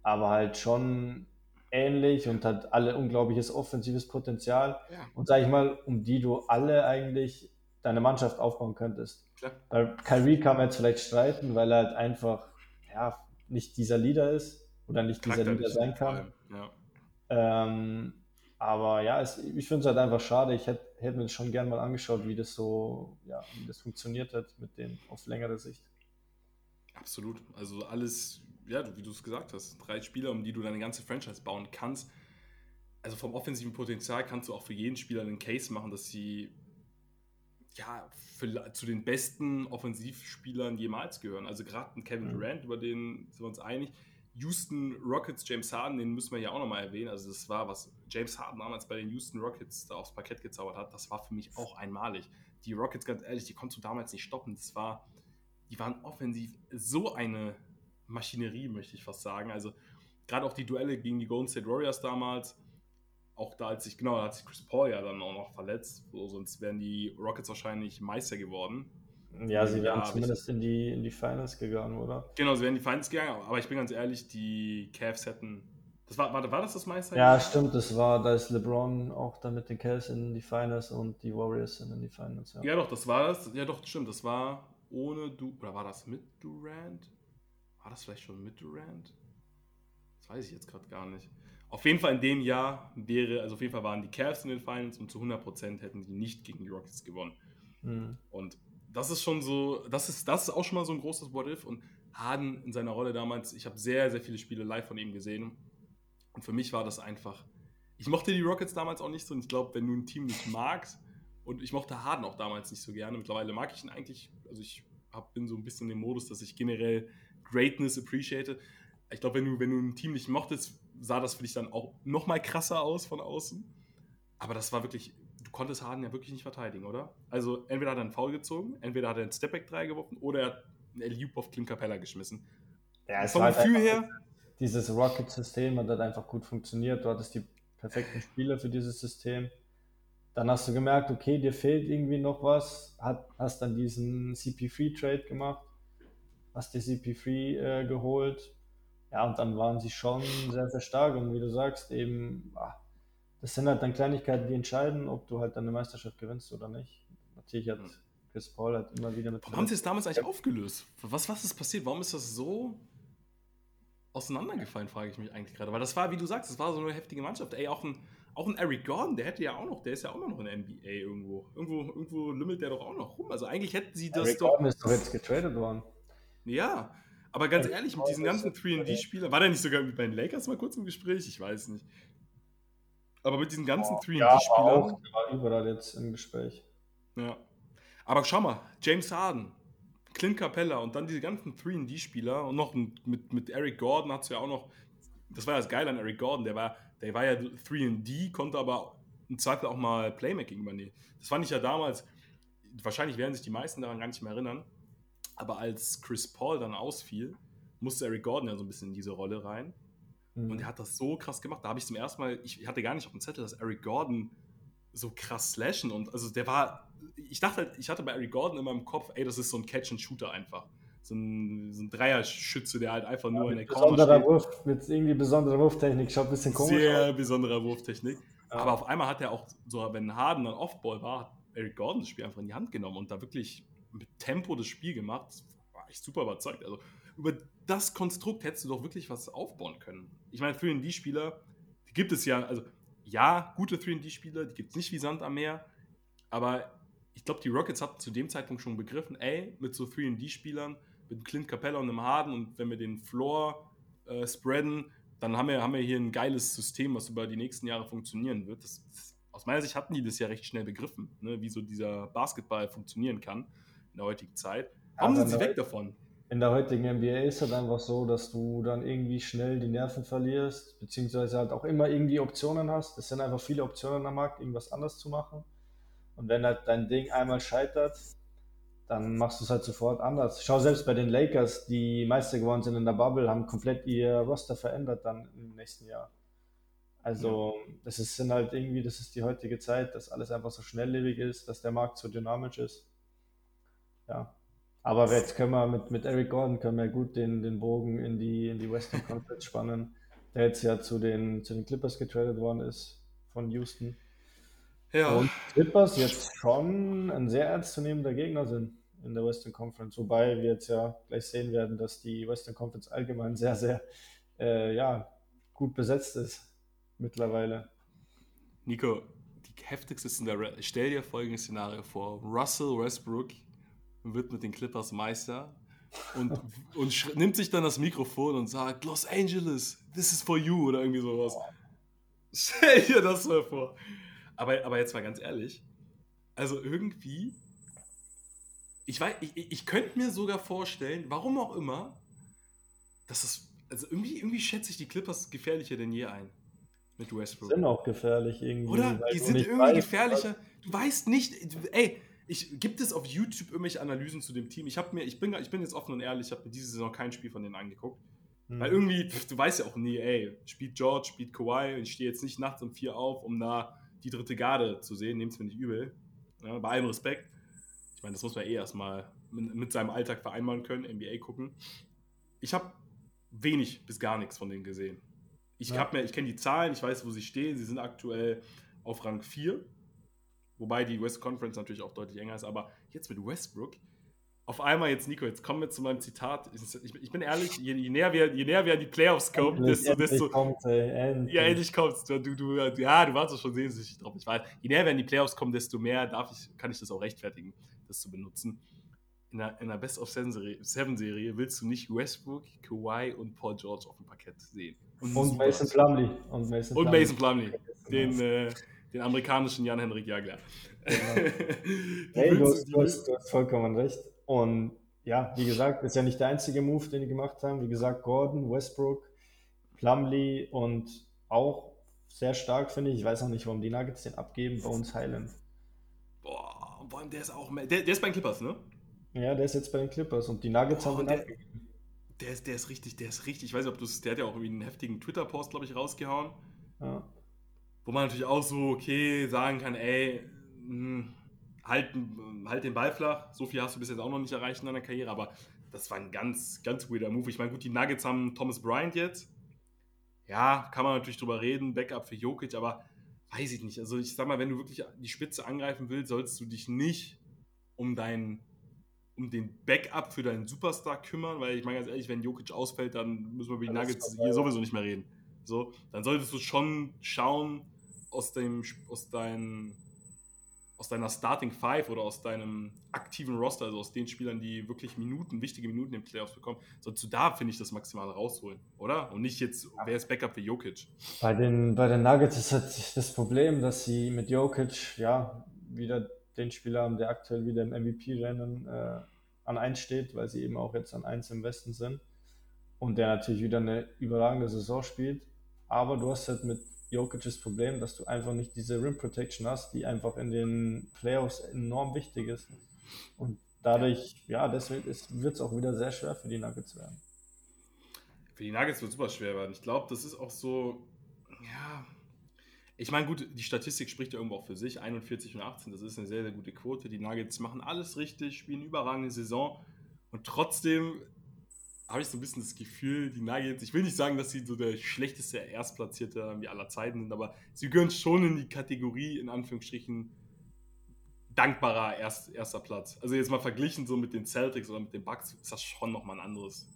aber halt schon ähnlich und hat alle unglaubliches offensives Potenzial. Ja. Und sag ich mal, um die du alle eigentlich deine Mannschaft aufbauen könntest. Klar. Weil Kyrie kann man jetzt vielleicht streiten, weil er halt einfach ja, nicht dieser Leader ist oder nicht dieser Leader sein kann. Ja. Ähm, aber ja, es, ich finde es halt einfach schade. Ich hätte hätt mir das schon gern mal angeschaut, wie das so, ja, wie das funktioniert hat mit denen auf längere Sicht. Absolut. Also alles ja, wie du es gesagt hast, drei Spieler, um die du deine ganze Franchise bauen kannst. Also vom offensiven Potenzial kannst du auch für jeden Spieler einen Case machen, dass sie ja für, zu den besten Offensivspielern jemals gehören. Also gerade ein Kevin mhm. Durant, über den sind wir uns einig. Houston Rockets, James Harden, den müssen wir ja auch nochmal erwähnen. Also das war, was James Harden damals bei den Houston Rockets da aufs Parkett gezaubert hat, das war für mich auch einmalig. Die Rockets, ganz ehrlich, die konntest du damals nicht stoppen. Das war, die waren offensiv so eine Maschinerie, möchte ich fast sagen. Also gerade auch die Duelle gegen die Golden State Warriors damals, auch da als sich, genau, da hat sich Chris Paul ja dann auch noch verletzt, so, sonst wären die Rockets wahrscheinlich Meister geworden. Ja, sie wären ja, zumindest in die, in die Finals gegangen, oder? Genau, sie wären in die Finals gegangen, aber ich bin ganz ehrlich, die Cavs hätten. Das war, war, war das das Meister? Ja, stimmt, das war, da ist LeBron auch dann mit den Cavs in die Finals und die Warriors sind in die Finals. Ja, ja doch, das war das. Ja, doch, stimmt, das war ohne du. Oder war das mit Durant? War das vielleicht schon mit Durant? Das weiß ich jetzt gerade gar nicht. Auf jeden Fall in dem Jahr wäre, also auf jeden Fall waren die Cavs in den Finals und zu 100% hätten die nicht gegen die Rockets gewonnen. Mhm. Und das ist schon so, das ist, das ist auch schon mal so ein großes What-If. Und Harden in seiner Rolle damals, ich habe sehr, sehr viele Spiele live von ihm gesehen. Und für mich war das einfach, ich mochte die Rockets damals auch nicht so. Und ich glaube, wenn du ein Team nicht magst, und ich mochte Harden auch damals nicht so gerne, mittlerweile mag ich ihn eigentlich, also ich hab, bin so ein bisschen im Modus, dass ich generell Greatness appreciate. Ich glaube, wenn du, wenn du ein Team nicht mochtest, sah das für dich dann auch noch mal krasser aus von außen. Aber das war wirklich, du konntest Harden ja wirklich nicht verteidigen, oder? Also entweder hat er einen Foul gezogen, entweder hat er einen Stepback 3 geworfen oder er hat einen Eliup auf Clint Capella geschmissen. Ja, es Vom war Gefühl halt her, einfach- Dieses Rocket-System hat halt einfach gut funktioniert. Du hattest die perfekten Spieler für dieses System. Dann hast du gemerkt, okay, dir fehlt irgendwie noch was. Hat, hast dann diesen CP3-Trade gemacht. Hast dir CP3 äh, geholt. Ja, und dann waren sie schon sehr, sehr stark. Und wie du sagst, eben, ah, das sind halt dann Kleinigkeiten, die entscheiden, ob du halt deine Meisterschaft gewinnst oder nicht. Natürlich hat Hm. Chris Paul halt immer wieder mit warum haben sie es damals eigentlich aufgelöst? Was, was ist passiert? Warum ist das so auseinandergefallen, frage ich mich eigentlich gerade. Weil das war, wie du sagst, das war so eine heftige Mannschaft. Ey, auch ein, auch ein Eric Gordon, der hätte ja auch noch, der ist ja auch noch in der NBA irgendwo. Irgendwo, irgendwo lümmelt der doch auch noch rum. Also eigentlich hätten sie das Eric doch. Gordon ist doch jetzt getradet worden. Ja, aber ganz Eric ehrlich, mit diesen ganzen ja- 3D-Spielern, war der nicht sogar bei den Lakers mal kurz im Gespräch? Ich weiß nicht. Aber mit diesen ganzen Ja, aber 3D-Spielern. auch, der war überall jetzt im Gespräch. Ja. Aber schau mal, James Harden, Clint Capella und dann diese ganzen 3D-Spieler und noch mit, mit Eric Gordon hast du ja auch noch, das war ja das Geile an Eric Gordon, der war, der war ja 3D, konnte aber im Zweifel auch mal Playmaking übernehmen. Das fand ich ja damals, wahrscheinlich werden sich die meisten daran gar nicht mehr erinnern, aber als Chris Paul dann ausfiel, musste Eric Gordon ja so ein bisschen in diese Rolle rein. Mhm. Und er hat das so krass gemacht. Da habe ich zum ersten Mal, ich hatte gar nicht auf dem Zettel, dass Eric Gordon so krass slashen und also der war, ich dachte halt, ich hatte bei Eric Gordon immer im Kopf, ey, das ist so ein Catch-and-Shooter einfach. So ein, so ein Dreierschütze, der halt einfach nur in der Corner Besonderer steht. Wurf, mit irgendwie besonderer Wurftechnik, schaut ein bisschen komisch Sehr aus. besonderer Wurftechnik. Ja. Aber auf einmal hat er auch, so wenn Harden dann Offball war, hat Eric Gordon das Spiel einfach in die Hand genommen und da wirklich mit Tempo das Spiel gemacht. War ich super überzeugt. Also über das Konstrukt hättest du doch wirklich was aufbauen können. Ich meine, 3D-Spieler, die gibt es ja, also ja, gute 3D-Spieler, die gibt es nicht wie Sand am Meer, aber ich glaube, die Rockets hatten zu dem Zeitpunkt schon begriffen, ey, mit so 3D-Spielern, mit Clint Capella und einem Harden und wenn wir den Floor äh, spreaden, dann haben wir, haben wir hier ein geiles System, was über die nächsten Jahre funktionieren wird. Das, das, aus meiner Sicht hatten die das ja recht schnell begriffen, ne, wie so dieser Basketball funktionieren kann in der heutigen Zeit. Warum sind sie weg davon? In der heutigen NBA ist es halt einfach so, dass du dann irgendwie schnell die Nerven verlierst, beziehungsweise halt auch immer irgendwie Optionen hast. Es sind einfach viele Optionen am Markt, irgendwas anders zu machen. Und wenn halt dein Ding einmal scheitert, dann machst du es halt sofort anders. Schau selbst bei den Lakers, die Meister geworden sind in der Bubble, haben komplett ihr Roster verändert dann im nächsten Jahr. Also, das ist, sind halt irgendwie, das ist die heutige Zeit, dass alles einfach so schnelllebig ist, dass der Markt so dynamisch ist. Ja. Aber jetzt können wir mit, mit Eric Gordon können wir gut den, den Bogen in die, in die Western Conference spannen, der jetzt ja zu den, zu den Clippers getradet worden ist von Houston. Ja, Und Clippers jetzt schon ein sehr ernstzunehmender Gegner sind in der Western Conference, wobei wir jetzt ja gleich sehen werden, dass die Western Conference allgemein sehr, sehr äh, ja, gut besetzt ist mittlerweile. Nico, die heftigste Szenario. Stell dir folgendes Szenario vor: Russell Westbrook wird mit den Clippers Meister und, und nimmt sich dann das Mikrofon und sagt: Los Angeles, this is for you oder irgendwie sowas. Stell dir das mal vor. Aber, aber jetzt mal ganz ehrlich: Also irgendwie, ich weiß, ich, ich könnte mir sogar vorstellen, warum auch immer, dass es, also irgendwie, irgendwie schätze ich die Clippers gefährlicher denn je ein mit Westbrook. Sind auch gefährlich irgendwie. Oder? Die sind irgendwie weißt, gefährlicher. Du weißt nicht, ey, ich, gibt es auf YouTube irgendwelche Analysen zu dem Team? Ich habe mir, ich bin, ich bin jetzt offen und ehrlich, ich habe mir diese Saison kein Spiel von denen angeguckt. was- Weil irgendwie, pf, du weißt ja auch nie, ey, spielt George, spielt Kawhi und ich stehe jetzt nicht nachts um vier auf, um da die dritte Garde zu sehen, nehmt es mir nicht übel. Ja, bei allem Respekt. Ich meine, das muss man eh erstmal mit, mit seinem Alltag vereinbaren können, NBA gucken. Ich habe wenig bis gar nichts von denen gesehen. Ich, Ja. mir- ich kenne die Zahlen, ich weiß, wo sie stehen. Sie sind aktuell auf Rang 4. Wobei die West Conference natürlich auch deutlich enger ist. Aber jetzt mit Westbrook, auf einmal jetzt, Nico, jetzt kommen wir zu meinem Zitat. Ich, ich bin ehrlich, je, je, näher wir, je näher wir an die Playoffs kommen, Endlich, desto, endlich desto, kommt, ey, endlich. ja, endlich kommt's. Du, du, du, ja, du warst doch schon sehnsüchtig drauf. Ich weiß, je näher wir an die Playoffs kommen, desto mehr darf ich, kann ich das auch rechtfertigen, das zu benutzen. In der, in der Best of Seven Serie, Seven Serie willst du nicht Westbrook, Kawhi und Paul George auf dem Parkett sehen. Und super. Mason Plumlee. Und Mason Und Plumlee, den, äh, den amerikanischen Jan-Henrik Jagler. Die Hey, du hast, du, hast, du hast vollkommen recht. Und ja, wie gesagt, ist ja nicht der einzige Move, den die gemacht haben. Wie gesagt, Gordon, Westbrook, Plumlee und auch sehr stark, finde ich. Ich weiß auch nicht, warum die Nuggets den abgeben, bei uns Highland. Boah, vor allem der ist auch, der, der ist bei den Clippers, ne? Ja, der ist jetzt bei den Clippers und die Nuggets Boah, haben den der, der ist, der ist richtig, der ist richtig, ich weiß nicht, ob du der hat ja auch irgendwie einen heftigen Twitter-Post, glaube ich, rausgehauen. Ja. Wo man natürlich auch so, okay, sagen kann, ey, mh, hm, halt, halt den Ball flach. So viel hast du bis jetzt auch noch nicht erreicht in deiner Karriere, aber das war ein ganz, ganz weirder Move. Ich meine, gut, die Nuggets haben Thomas Bryant jetzt. Ja, kann man natürlich drüber reden, Backup für Jokic, aber weiß ich nicht. Also ich sag mal, wenn du wirklich die Spitze angreifen willst, solltest du dich nicht um deinen um den Backup für deinen Superstar kümmern, weil ich meine ganz ehrlich, wenn Jokic ausfällt, dann müssen wir über die Nuggets hier sowieso nicht mehr reden. So, dann solltest du schon schauen aus dem aus deinen aus deiner Starting Five oder aus deinem aktiven Roster, also aus den Spielern, die wirklich Minuten, wichtige Minuten im Playoffs bekommen, sollst du da, finde ich, das maximal rausholen, oder? Und nicht jetzt, wer ist Backup für Jokic? Bei den, bei den Nuggets ist halt das Problem, dass sie mit Jokic, ja, wieder den Spieler haben, der aktuell wieder im MVP-Rennen äh, an 1 steht, weil sie eben auch jetzt an 1 im Westen sind. Und der natürlich wieder eine überragende Saison spielt. Aber du hast halt mit Jokic's Problem, dass du einfach nicht diese Rim Protection hast, die einfach in den Playoffs enorm wichtig ist. Und dadurch, ja, deswegen wird es auch wieder sehr schwer für die Nuggets werden. Für die Nuggets wird super schwer werden. Ich glaube, das ist auch so, ja, ich meine, gut, die Statistik spricht ja irgendwo auch für sich. 41 und 18, das ist eine sehr, sehr gute Quote. Die Nuggets machen alles richtig, spielen überragende Saison. Und trotzdem habe ich so ein bisschen das Gefühl, die Nuggets, ich will nicht sagen, dass sie so der schlechteste Erstplatzierte wie aller Zeiten sind, aber sie gehören schon in die Kategorie, in Anführungsstrichen, dankbarer Erst, erster Platz. Also jetzt mal verglichen so mit den Celtics oder mit den Bucks, ist das schon nochmal ein anderes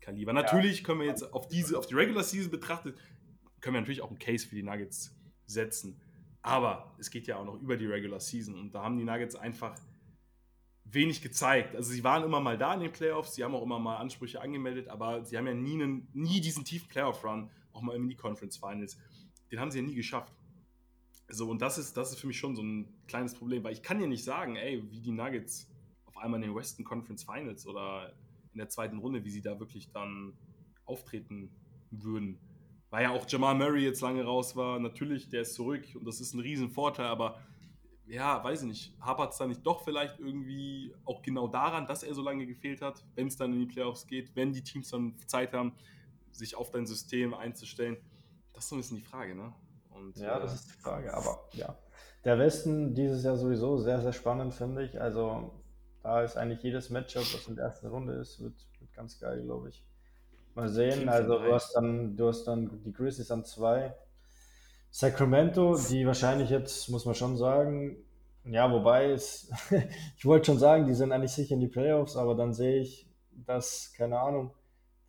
Kaliber. Natürlich können wir jetzt auf diese, auf die Regular Season betrachtet, können wir natürlich auch einen Case für die Nuggets setzen. Aber es geht ja auch noch über die Regular Season und da haben die Nuggets einfach wenig gezeigt. Also sie waren immer mal da in den Playoffs, sie haben auch immer mal Ansprüche angemeldet, aber sie haben ja nie, einen, nie diesen tiefen Playoff-Run, auch mal in die Conference Finals. Den haben sie ja nie geschafft. So, und das ist, das ist für mich schon so ein kleines Problem, weil ich kann ja nicht sagen, ey, wie die Nuggets auf einmal in den Western Conference Finals oder in der zweiten Runde, wie sie da wirklich dann auftreten würden weil ja auch Jamal Murray jetzt lange raus war. Natürlich, der ist zurück und das ist ein Riesenvorteil, aber ja, weiß ich nicht, hapert es da nicht doch vielleicht irgendwie auch genau daran, dass er so lange gefehlt hat, wenn es dann in die Playoffs geht, wenn die Teams dann Zeit haben, sich auf dein System einzustellen? Das ist so ein bisschen die Frage, ne? Und, ja, das äh, ist die Frage, aber ja. Der Westen dieses Jahr sowieso sehr, sehr spannend, finde ich. Also da ist eigentlich jedes Matchup, was in der ersten Runde ist, wird, wird ganz geil, glaube ich. Mal sehen, also du hast dann, du hast dann die Grizzlies an zwei. Sacramento, die wahrscheinlich jetzt, muss man schon sagen, ja, wobei es, ich wollte schon sagen, die sind eigentlich sicher in die Playoffs, aber dann sehe ich, dass, keine Ahnung,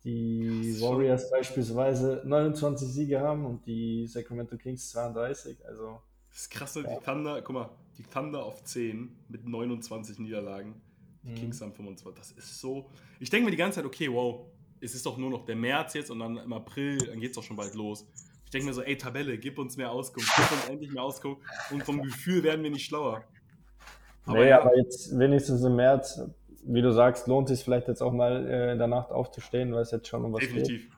die Warriors beispielsweise 29 Siege haben und die Sacramento Kings 32. Also, das ist krass, ja. die Thunder, guck mal, die Thunder auf 10 mit 29 Niederlagen. Die mhm. Kings haben 25. Das ist so. Ich denke mir die ganze Zeit, okay, wow, es ist doch nur noch der März jetzt und dann im April, dann geht es doch schon bald los. Denke mir so, ey Tabelle, gib uns mehr Auskunft, gib uns endlich mehr Auskunft und vom Gefühl werden wir nicht schlauer. Aber nee, ja. aber jetzt wenigstens im März, wie du sagst, lohnt es sich vielleicht jetzt auch mal äh, in der Nacht aufzustehen, weil es jetzt schon um was Definitiv. geht.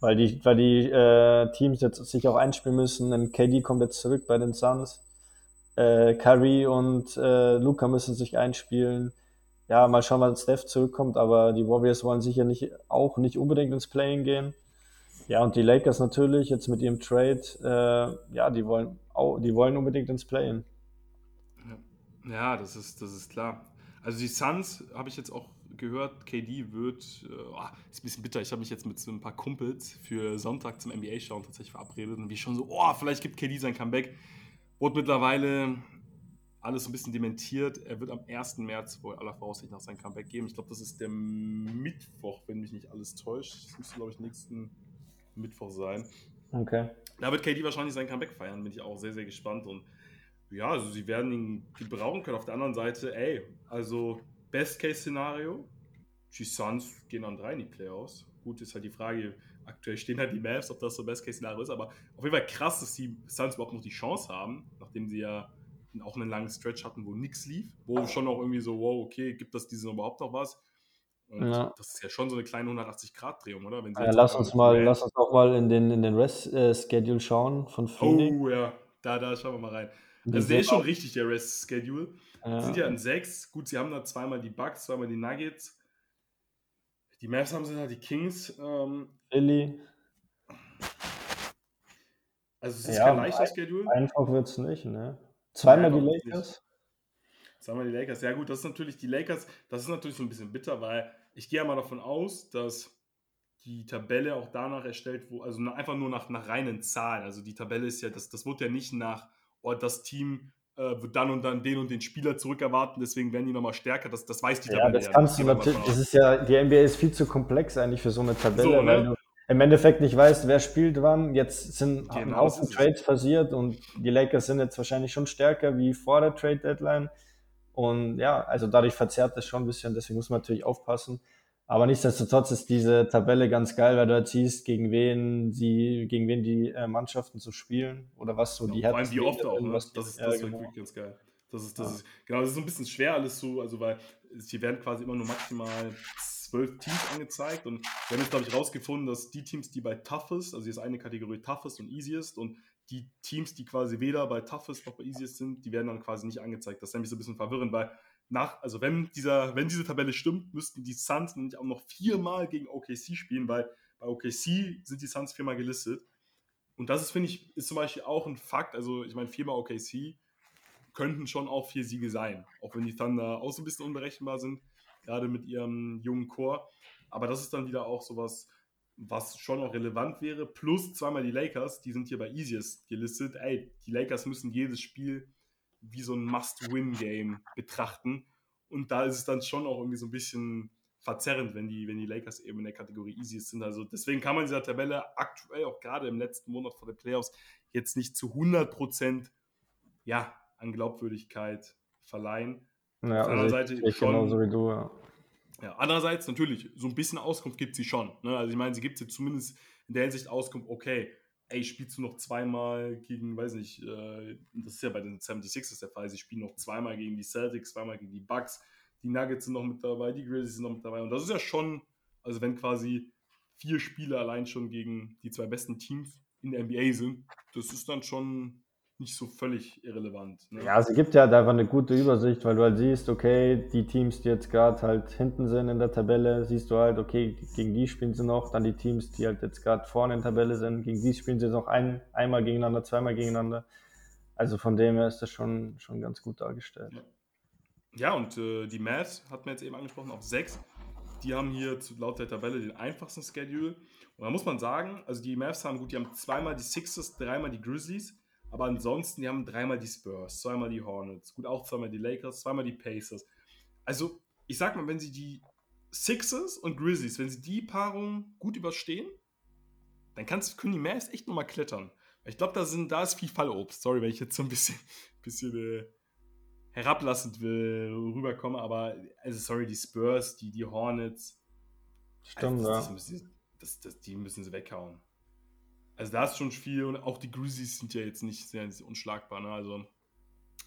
Weil die, weil die äh, Teams jetzt sich auch einspielen müssen. Denn KD kommt jetzt zurück bei den Suns. Äh, Curry und äh, Luca müssen sich einspielen ja, mal schauen, wann Steph zurückkommt, aber die Warriors wollen sicher nicht, auch nicht unbedingt ins Playing gehen. Ja, und die Lakers natürlich jetzt mit ihrem Trade, äh, ja, die wollen, auch, die wollen unbedingt ins Playen. Ja, das ist, das ist klar. Also die Suns habe ich jetzt auch gehört, KD wird, oh, ist ein bisschen bitter, ich habe mich jetzt mit so ein paar Kumpels für Sonntag zum NBA-Schauen tatsächlich verabredet und wie schon so, oh, vielleicht gibt KD sein Comeback. Wurde mittlerweile alles ein bisschen dementiert. Er wird am 1. März wohl aller Voraussicht nach sein Comeback geben. Ich glaube, das ist der Mittwoch, wenn mich nicht alles täuscht. Das müsste, glaube ich, nächsten Mittwoch sein. Okay. Da wird KD wahrscheinlich sein Comeback feiern, bin ich auch sehr, sehr gespannt. Und ja, also sie werden ihn gebrauchen können. Auf der anderen Seite, ey, also Best-Case-Szenario, die Suns gehen an drei in die Playoffs. Gut, ist halt die Frage, aktuell stehen halt die Mavs, ob das so Best-Case-Szenario ist, aber auf jeden Fall krass, dass die Suns überhaupt noch die Chance haben, nachdem sie ja auch einen langen Stretch hatten, wo nichts lief, wo schon auch irgendwie so, wow, okay, gibt das diesem überhaupt noch was? Und ja. das ist ja schon so eine kleine 180-Grad-Drehung, oder? ja, lass uns mal, lass uns auch mal in den, in den Rest-Schedule äh, schauen von Phoenix. Oh ja, da, da schauen wir mal rein. Also der ist schon richtig, der Rest-Schedule. Ja. Sind ja in sechs. Gut, sie haben da zweimal die Bucks, zweimal die Nuggets. Die Mavs haben sie da, die Kings. Ähm, Philly. Also es ist ja, kein leichter Schedule. Einfach wird es nicht, ne? Zweimal die Lakers. Zweimal die Lakers. Ja gut, das ist natürlich die Lakers, das ist natürlich so ein bisschen bitter, weil ich gehe ja mal davon aus, dass die Tabelle auch danach erstellt, wo, also einfach nur nach, nach reinen Zahlen. Also die Tabelle ist ja, das, das wird ja nicht nach, oh, das Team äh, wird dann und dann den und den Spieler zurückerwarten, deswegen werden die nochmal stärker. Das, das weiß die Tabelle. Ja, das ja, kannst du natürlich, das ist ja, die NBA ist viel zu komplex eigentlich für so eine Tabelle, so, ne? weil du im Endeffekt nicht weißt, wer spielt wann. Jetzt sind genau, ein Haufen Trades passiert und die Lakers sind jetzt wahrscheinlich schon stärker wie vor der Trade Deadline. Und ja, also dadurch verzerrt das schon ein bisschen, deswegen muss man natürlich aufpassen. Aber nichtsdestotrotz ist diese Tabelle ganz geil, weil du halt siehst, gegen wen sie, gegen wen die äh, Mannschaften so spielen oder was so ja, die Vor allem wie oft auch, ne? Das ist, das ist genau. wirklich ganz geil. Das ist, das ja. ist, genau, das ist so ein bisschen schwer alles so, also weil hier werden quasi immer nur maximal zwölf Teams angezeigt und wir haben jetzt, glaube ich, rausgefunden, dass die Teams, die bei Toughest, also hier ist eine Kategorie Toughest und Easiest und die Teams, die quasi weder bei Toughest noch bei Easiest sind, die werden dann quasi nicht angezeigt. Das ist nämlich so ein bisschen verwirrend, weil nach, also wenn, dieser, wenn diese Tabelle stimmt, müssten die Suns nämlich auch noch viermal gegen OKC spielen, weil bei OKC sind die Suns viermal gelistet. Und das ist, finde ich, ist zum Beispiel auch ein Fakt. Also, ich meine, viermal OKC könnten schon auch vier Siege sein. Auch wenn die Thunder auch so ein bisschen unberechenbar sind, gerade mit ihrem jungen Chor. Aber das ist dann wieder auch sowas, was schon auch relevant wäre. Plus zweimal die Lakers, die sind hier bei Easiest gelistet. Ey, die Lakers müssen jedes Spiel wie so ein Must-Win-Game betrachten. Und da ist es dann schon auch irgendwie so ein bisschen verzerrend, wenn die, wenn die Lakers eben in der Kategorie Easiest sind. Also deswegen kann man dieser Tabelle aktuell auch gerade im letzten Monat vor den Playoffs jetzt nicht zu 100 Prozent ja, an Glaubwürdigkeit verleihen. Ja, Auf der anderen also Seite ich, schon. Genauso wie du, ja. Ja. andererseits natürlich, so ein bisschen Auskunft gibt sie schon. Ne? Also ich meine, sie gibt jetzt zumindest in der Hinsicht Auskunft, okay, ey, spielst du noch zweimal gegen, weiß nicht, äh, das ist ja bei den 76ers der Fall, sie spielen noch zweimal gegen die Celtics, zweimal gegen die Bucks, die Nuggets sind noch mit dabei, die Grizzlies sind noch mit dabei und das ist ja schon, also wenn quasi vier Spiele allein schon gegen die zwei besten Teams in der NBA sind, das ist dann schon nicht so völlig irrelevant. Ne? Ja, es gibt ja halt einfach eine gute Übersicht, weil du halt siehst, okay, die Teams, die jetzt gerade halt hinten sind in der Tabelle, siehst du halt, okay, gegen die spielen sie noch, dann die Teams, die halt jetzt gerade vorne in der Tabelle sind, gegen die spielen sie noch ein, einmal gegeneinander, zweimal gegeneinander. Also von dem her ist das schon, schon ganz gut dargestellt. Ja, ja und äh, die Mavs, hat man jetzt eben angesprochen, auf sechs. Die haben hier laut der Tabelle den einfachsten Schedule. Und da muss man sagen, also die Mavs haben gut, die haben zweimal die Sixers, dreimal die Grizzlies. Aber ansonsten, die haben dreimal die Spurs, zweimal die Hornets, gut auch zweimal die Lakers, zweimal die Pacers. Also, ich sag mal, wenn sie die Sixers und Grizzlies, wenn sie die Paarung gut überstehen, dann kannst, können die Mavs echt nochmal klettern. Ich glaube, da, da ist viel Fallobst. Sorry, wenn ich jetzt so ein bisschen, bisschen äh, herablassend will, rüberkomme, aber also sorry, die Spurs, die, die Hornets. Stimmt, also, das, das, müssen, das, das, die müssen sie weghauen. Also da ist schon viel und auch die Grizzlies sind ja jetzt nicht sehr, unschlagbar. Ne? Also,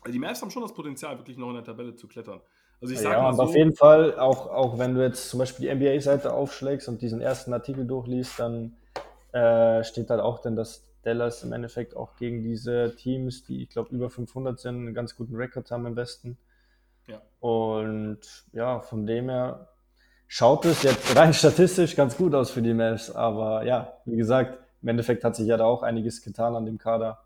also, die Mavs haben schon das Potenzial, wirklich noch in der Tabelle zu klettern. Also ich sage ja, mal so, auf jeden Fall, auch, auch wenn du jetzt zum Beispiel die NBA-Seite aufschlägst und diesen ersten Artikel durchliest, dann äh, steht halt auch denn, dass Dallas im Endeffekt auch gegen diese Teams, die ich glaube über 500 sind, einen ganz guten Rekord haben im Westen. Ja. Und ja, von dem her schaut es jetzt rein statistisch ganz gut aus für die Mavs. Aber ja, wie gesagt, im Endeffekt hat sich ja da auch einiges getan an dem Kader.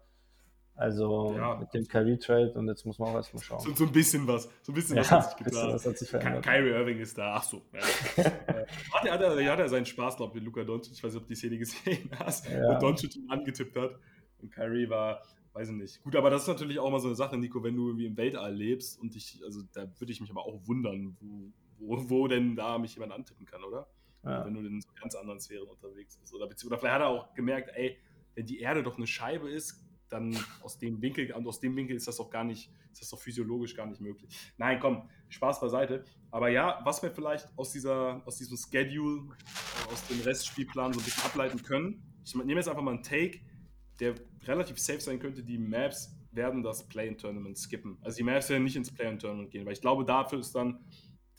Also ja, mit dem Kyrie-Trade und jetzt muss man auch erstmal schauen. So, so, ein bisschen was. So ein bisschen ja, was hat sich getan. Was hat sich verändert. Kyrie Irving ist da. Ach so. Ja. hat, er, hat, er, hat er seinen Spaß, glaube ich, mit Luca Doncic. Ich weiß nicht, ob du die Szene gesehen hast, ja. wo Doncic ihn angetippt hat. Und Kyrie war, weiß ich nicht. Gut, aber das ist natürlich auch mal so eine Sache, Nico, wenn du irgendwie im Weltall lebst und ich, also da würde ich mich aber auch wundern, wo, wo, wo denn da mich jemand antippen kann, oder? Ja. Wenn du in so ganz anderen Sphären unterwegs bist. Oder, oder vielleicht hat er auch gemerkt, ey, wenn die Erde doch eine Scheibe ist, dann aus dem Winkel, und aus dem Winkel ist das doch gar nicht, ist das doch physiologisch gar nicht möglich. Nein, komm, Spaß beiseite. Aber ja, was wir vielleicht aus dieser, aus diesem Schedule, aus dem Restspielplan so ein bisschen ableiten können, ich nehme jetzt einfach mal einen Take, der relativ safe sein könnte, die Maps werden das Play-in-Tournament skippen. Also die Maps werden nicht ins Play-in-Tournament gehen, weil ich glaube, dafür ist dann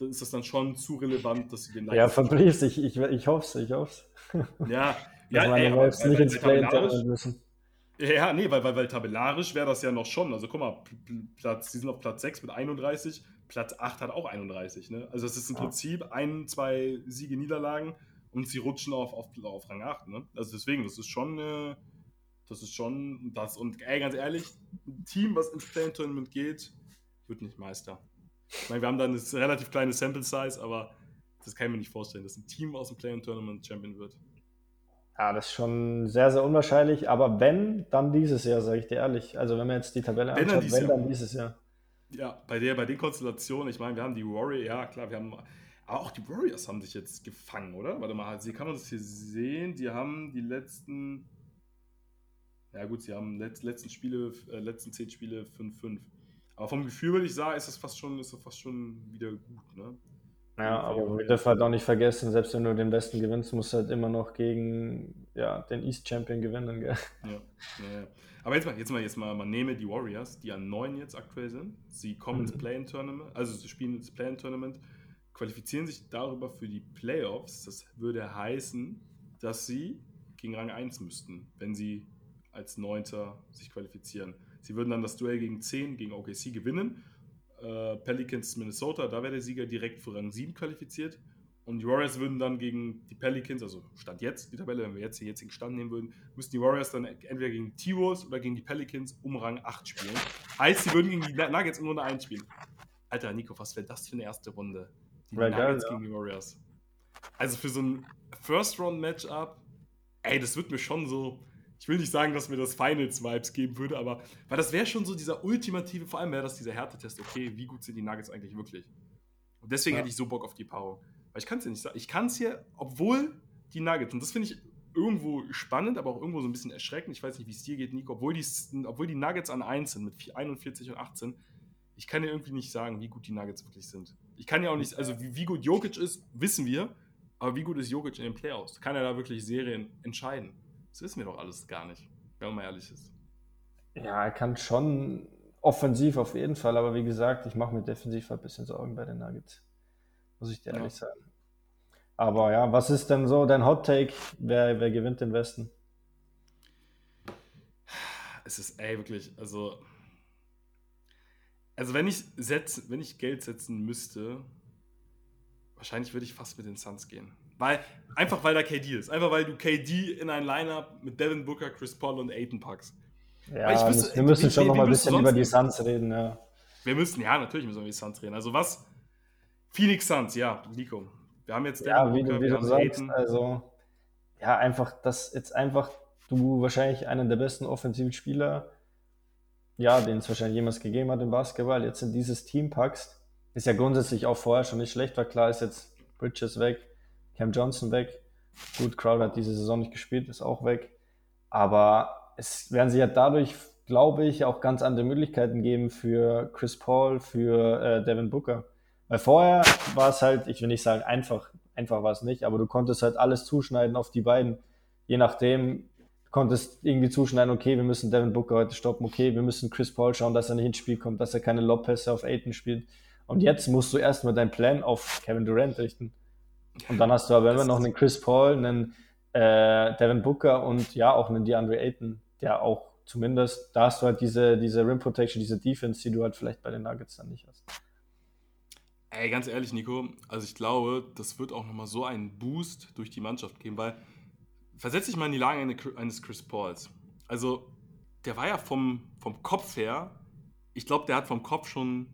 ist das dann schon zu relevant, dass sie den Nuggets Ja, Fabrice, ich, ich, ich hoffe es, ich hoffe es. Ja, ja, ja ey, aber, nicht weil, ins Play müssen. Ja, nee, weil, weil, weil tabellarisch wäre das ja noch schon. Also guck mal, Platz, die sind auf Platz 6 mit 31, Platz 8 hat auch 31. Ne? Also es ist im ja. Prinzip ein, zwei Siege, Niederlagen und sie rutschen auf, auf, auf Rang 8. Ne? Also deswegen, das ist schon, äh, das ist schon das. Und ey, ganz ehrlich, ein Team, was ins Play-Tournament geht, wird nicht Meister. Ich meine, wir haben da eine relativ kleine Sample-Size, aber das kann ich mir nicht vorstellen, dass ein Team aus dem Play-Tournament Champion wird. Ja, das ist schon sehr, sehr unwahrscheinlich. Aber wenn, dann dieses Jahr, sage ich dir ehrlich. Also wenn man jetzt die Tabelle wenn anschaut, wenn, dann dieses Jahr. Ja, bei der, bei den Konstellationen, ich meine, wir haben die Warriors, ja klar, wir haben, aber auch die Warriors haben sich jetzt gefangen, oder? Warte mal, sie kann man das hier sehen? Die haben die letzten, ja gut, sie haben letzt, letzten Spiele, äh, letzten zehn Spiele 5-5. Aber vom Gefühl würde ich sagen, ist das fast schon, ist das fast schon wieder gut, ne? Ja, aber wir dürfen halt auch nicht vergessen, selbst wenn du den Besten gewinnst, musst du halt immer noch gegen ja, den East Champion gewinnen. Gell? Ja, ja, ja. Aber jetzt mal, jetzt mal, jetzt mal, man nehme die Warriors, die an 9 jetzt aktuell sind. Sie kommen mhm. ins Play-In-Tournament, also sie spielen ins Play-In-Tournament, qualifizieren sich darüber für die Playoffs. Das würde heißen, dass sie gegen Rang 1 müssten, wenn sie als Neunter sich qualifizieren. Sie würden dann das Duell gegen 10 gegen OKC gewinnen äh, Pelicans Minnesota, da wäre der Sieger direkt für Rang 7 qualifiziert. Und die Warriors würden dann gegen die Pelicans, also Stand jetzt die Tabelle, wenn wir jetzt den jetzigen Stand nehmen würden, müssten die Warriors dann entweder gegen T-Wolves oder gegen die Pelicans um Rang 8 spielen. Heißt, sie würden gegen die Nuggets in Runde 1 spielen. Alter, Nico, was wäre das für eine erste Runde? Die right Nuggets down, gegen die Warriors. Also für so ein First-Round-Matchup, ey, das wird mir schon so, ich will nicht sagen, dass mir das Finals-Vibes geben würde, aber weil das wäre schon so dieser ultimative, vor allem wäre das dieser Härtetest, okay, wie gut sind die Nuggets eigentlich wirklich? Und deswegen ja. hätte ich so Bock auf die Paarung. Weil ich kann es ja nicht sagen. Ich kann es hier, obwohl die Nuggets, und das finde ich irgendwo spannend, aber auch irgendwo so ein bisschen erschreckend, ich weiß nicht, wie es dir geht, Nico, obwohl die, obwohl die Nuggets an 1 sind mit 41 und 18, ich kann dir irgendwie nicht sagen, wie gut die Nuggets wirklich sind. Ich kann ja auch nicht, also wie, wie gut Jokic ist, wissen wir, aber wie gut ist Jokic in den Playoffs? Kann er da wirklich Serien entscheiden? Das wissen wir doch alles gar nicht, wenn man mal ehrlich ist. Ja, er kann schon offensiv auf jeden Fall, aber wie gesagt, ich mache mir defensiv ein bisschen Sorgen bei den Nuggets. Muss ich dir ja. ehrlich sagen. Aber ja, was ist denn so dein Hot Take? Wer, wer gewinnt den Westen? Es ist, ey, wirklich, also. Also, wenn ich, setz, wenn ich Geld setzen müsste, wahrscheinlich würde ich fast mit den Suns gehen. Weil, einfach weil da KD ist. Einfach weil du KD in ein Lineup mit Devin Booker, Chris Paul und Aiton packst. Ja, wüsste, wir müssen schon noch mal ein bisschen über die Suns reden, ja. Wir müssen, ja, natürlich müssen wir über die Suns reden. Also was? Phoenix Suns, ja, Nico. Wir haben jetzt Devin ja, wie, Booker, wie du sagst, also ja, einfach, dass jetzt einfach du wahrscheinlich einen der besten offensiven Spieler, ja, den es wahrscheinlich jemals gegeben hat im Basketball, jetzt in dieses Team packst, ist ja grundsätzlich auch vorher schon nicht schlecht, weil klar ist jetzt Bridges weg, Cam Johnson weg. Gut, Crowder hat diese Saison nicht gespielt, ist auch weg. Aber es werden sich ja dadurch, glaube ich, auch ganz andere Möglichkeiten geben für Chris Paul, für äh, Devin Booker. Weil vorher war es halt, ich will nicht sagen einfach, einfach war es nicht, aber du konntest halt alles zuschneiden auf die beiden. Je nachdem, du konntest irgendwie zuschneiden, okay, wir müssen Devin Booker heute stoppen, okay, wir müssen Chris Paul schauen, dass er nicht ins Spiel kommt, dass er keine Lobpässe auf Aiden spielt. Und jetzt musst du erstmal deinen Plan auf Kevin Durant richten. Und dann hast du aber immer noch einen Chris Paul, einen äh, Devin Booker und ja, auch einen DeAndre Ayton, der auch zumindest, da hast du halt diese, diese Rim Protection, diese Defense, die du halt vielleicht bei den Nuggets dann nicht hast. Ey, ganz ehrlich, Nico, also ich glaube, das wird auch nochmal so einen Boost durch die Mannschaft geben, weil versetz dich mal in die Lage eines Chris Pauls. Also, der war ja vom, vom Kopf her, ich glaube, der hat vom Kopf schon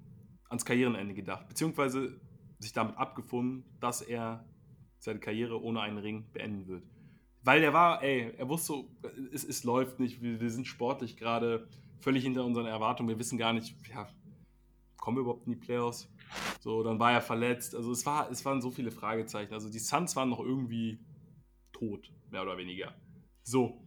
ans Karrierenende gedacht, beziehungsweise sich damit abgefunden, dass er seine Karriere ohne einen Ring beenden wird. Weil der war, ey, er wusste, es, es läuft nicht, wir, wir sind sportlich gerade völlig hinter unseren Erwartungen, wir wissen gar nicht, ja, kommen wir überhaupt in die Playoffs? So, dann war er verletzt. Also es, war, es waren so viele Fragezeichen. Also die Suns waren noch irgendwie tot, mehr oder weniger. So,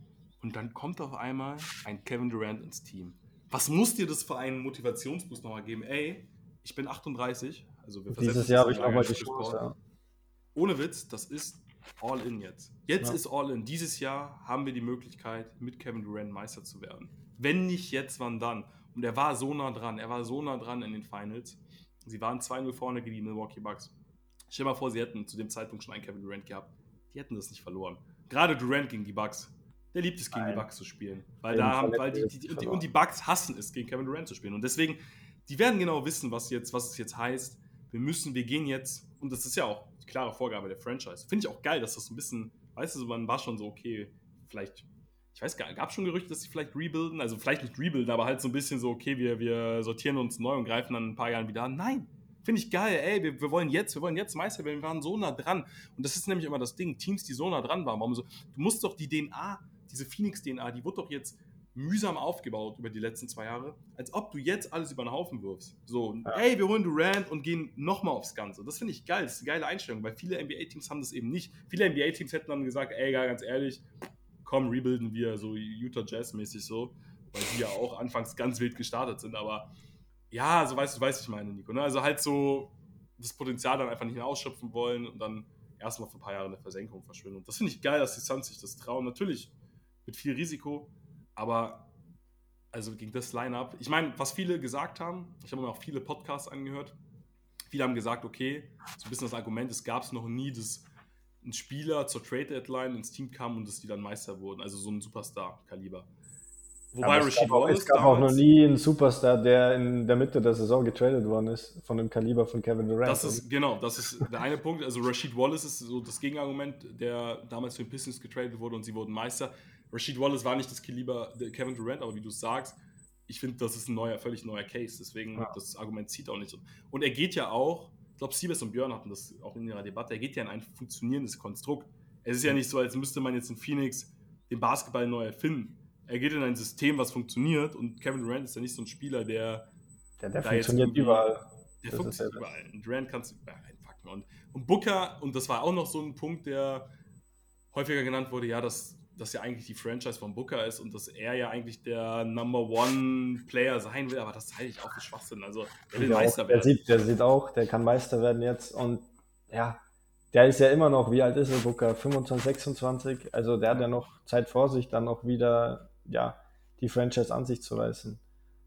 und dann kommt auf einmal ein Kevin Durant ins Team. Was muss dir das für einen Motivationsboost nochmal geben? Ey, ich bin 38, also Dieses Jahr habe ich nochmal die Chance, ja ohne Witz, das ist all in jetzt. Jetzt ja. ist all in. Dieses Jahr haben wir die Möglichkeit, mit Kevin Durant Meister zu werden. Wenn nicht jetzt, wann dann? Und er war so nah dran. Er war so nah dran in den Finals. Sie waren 2-0 vorne gegen die Milwaukee Bucks. Stell dir mal vor, sie hätten zu dem Zeitpunkt schon einen Kevin Durant gehabt. Die hätten das nicht verloren. Gerade Durant gegen die Bucks. Der liebt es, gegen Nein. die Bucks zu spielen. Weil da haben, weil die, die, die, und die Bucks hassen es, gegen Kevin Durant zu spielen. Und deswegen, die werden genau wissen, was, jetzt, was es jetzt heißt. Wir müssen, wir gehen jetzt, und das ist ja auch klare Vorgabe der Franchise. Finde ich auch geil, dass das so ein bisschen, weißt du, man war schon so, okay, vielleicht, ich weiß gar nicht, gab schon Gerüchte, dass sie vielleicht rebuilden? Also vielleicht nicht rebuilden, aber halt so ein bisschen so, okay, wir, wir sortieren uns neu und greifen dann ein paar Jahren wieder an. Nein, Finde ich geil, ey, wir, wir, wollen jetzt, wir wollen jetzt Meister werden, wir waren so nah dran. Und das ist nämlich immer das Ding, Teams, die so nah dran waren, warum so, du musst doch die DNA, diese Phoenix-DNA, die wurde doch jetzt mühsam aufgebaut über die letzten zwei Jahre, als ob du jetzt alles über den Haufen wirfst. So, ja. ey, wir holen Durant und gehen nochmal aufs Ganze. Das finde ich geil, das ist eine geile Einstellung, weil viele NBA-Teams haben das eben nicht. Viele NBA-Teams hätten dann gesagt, ey, ganz ehrlich, komm, rebuilden wir so Utah Jazz-mäßig so, weil die ja auch anfangs ganz wild gestartet sind, aber ja, so weißt du, weißt ich meine, Nico. Ne? Also halt so das Potenzial dann einfach nicht mehr ausschöpfen wollen und dann erstmal für ein paar Jahre in der Versenkung verschwinden. Und das finde ich geil, dass die Suns sich das trauen. Natürlich mit viel Risiko, aber also gegen das Line-Up. Ich meine, was viele gesagt haben, ich habe mir auch viele Podcasts angehört. Viele haben gesagt, okay, so ein bisschen das Argument, es gab es noch nie, dass ein Spieler zur Trade-Deadline ins Team kam und dass die dann Meister wurden. Also so ein Superstar-Kaliber. Wobei es Wallace. Es gab auch noch nie einen Superstar, der in der Mitte der Saison getradet worden ist, von dem Kaliber von Kevin Durant. Das ist, genau, das ist der eine Punkt. Also Rasheed Wallace ist so das Gegenargument, der damals für den Pistons getradet wurde und sie wurden Meister. Rasheed Wallace war nicht das Kaliber Kevin Durant, aber wie du sagst, ich finde, das ist ein neuer, völlig neuer Case. Deswegen, ja. das Argument zieht auch nicht. Und er geht ja auch, ich glaube, Siebes und Björn hatten das auch in ihrer Debatte, er geht ja in ein funktionierendes Konstrukt. Es ist ja nicht so, als müsste man jetzt in Phoenix den Basketball neu erfinden er geht in ein System, was funktioniert und Kevin Durant ist ja nicht so ein Spieler, der. Der, der funktioniert überall. Der das funktioniert ja überall. Und Durant kannst du überall einpacken. Und, und Booker, und das war auch noch so ein Punkt, der häufiger genannt wurde, ja, dass das ja eigentlich die Franchise von Booker ist und dass er ja eigentlich der Number One Player sein will, aber das halte ich auch für Schwachsinn. Also er will Meister auch, werden. Der sieht, der sieht auch, der kann Meister werden jetzt und ja, der ist ja immer noch, wie alt ist er, Booker? 25, 26, also der hat ja noch Zeit vor sich, dann auch wieder ja, die Franchise an sich zu reißen.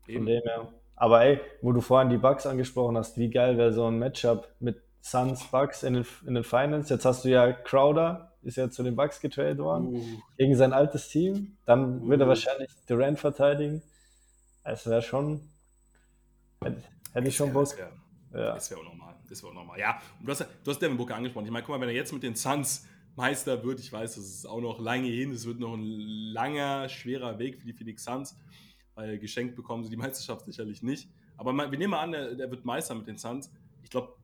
Eben. Von dem her. Aber ey, wo du vorhin die Bugs angesprochen hast, wie geil wäre so ein Matchup mit Suns Bugs in den, in den Finals. Jetzt hast du ja Crowder, ist ja zu den Bugs getradet worden, uh. gegen sein altes Team. Dann uh. wird er uh. wahrscheinlich Durant verteidigen. Es wäre schon, hätte, hätte ich schon Bock. Das wäre ja. wär auch normal. Das wäre auch normal. Ja, du hast, du hast Devin Booker angesprochen. Ich meine, guck mal, wenn er jetzt mit den Suns Meister wird. Ich weiß, das ist auch noch lange hin. Es wird noch ein langer, schwerer Weg für die Phoenix Suns, weil geschenkt bekommen sie die Meisterschaft sicherlich nicht. Aber wir nehmen mal an, der wird Meister mit den Suns. Ich glaube,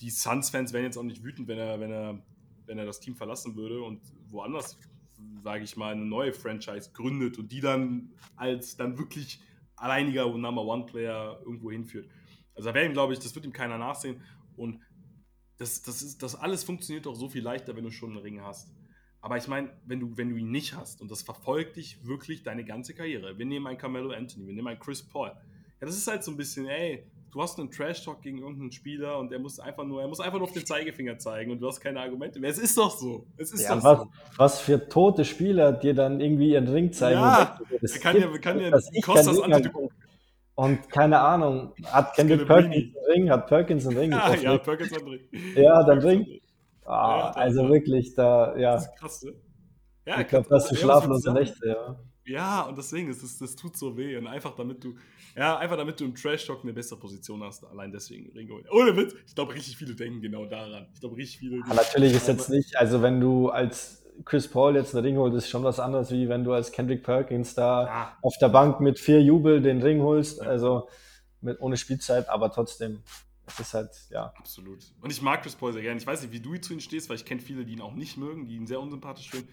die Suns-Fans wären jetzt auch nicht wütend, wenn er, wenn, er, wenn er das Team verlassen würde und woanders, sage ich mal, eine neue Franchise gründet und die dann als dann wirklich alleiniger Number One-Player irgendwo hinführt. Also da wäre ihm, glaube ich, das wird ihm keiner nachsehen. Und das, das, ist, das alles funktioniert doch so viel leichter, wenn du schon einen Ring hast. Aber ich meine, wenn du, wenn du ihn nicht hast und das verfolgt dich wirklich deine ganze Karriere. Wir nehmen einen Carmelo Anthony, wir nehmen einen Chris Paul. Ja, das ist halt so ein bisschen, ey, du hast einen Trash-Talk gegen irgendeinen Spieler und er muss einfach nur, er muss einfach nur auf den Zeigefinger zeigen und du hast keine Argumente mehr. Es ist doch so. Es ist ja, doch was, so. was für tote Spieler dir dann irgendwie ihren Ring zeigen. Ja, er kann ja, kann ja Kostas Antetokounmpo und keine Ahnung, hat Kendrick Perkins einen Ring, hat Perkins einen Ring? Ja, ja, Perkins einen Ring. Ja, dann Ring. Ah, ja, also wirklich, da, ja. Das ist krass, ne? Ja, ich glaube, das ist schlaflose Nächte, ja. Ja, und deswegen, ist es, das tut so weh. Und einfach damit du, ja, einfach damit du im Trash-Talk eine bessere Position hast, allein deswegen Ring holen. Ohne Witz, ich glaube, richtig viele denken genau daran. Ich glaube, richtig viele. Ja, natürlich ist jetzt nicht, also wenn du als Chris Paul jetzt einen Ring holt, ist schon was anderes, wie wenn du als Kendrick Perkins da ja. auf der Bank mit vier Jubel den Ring holst. Also mit, ohne Spielzeit, aber trotzdem. Es ist halt, ja. Absolut. Und ich mag Chris Paul sehr gerne. Ich weiß nicht, wie du zu ihm stehst, weil ich kenne viele, die ihn auch nicht mögen, die ihn sehr unsympathisch finden.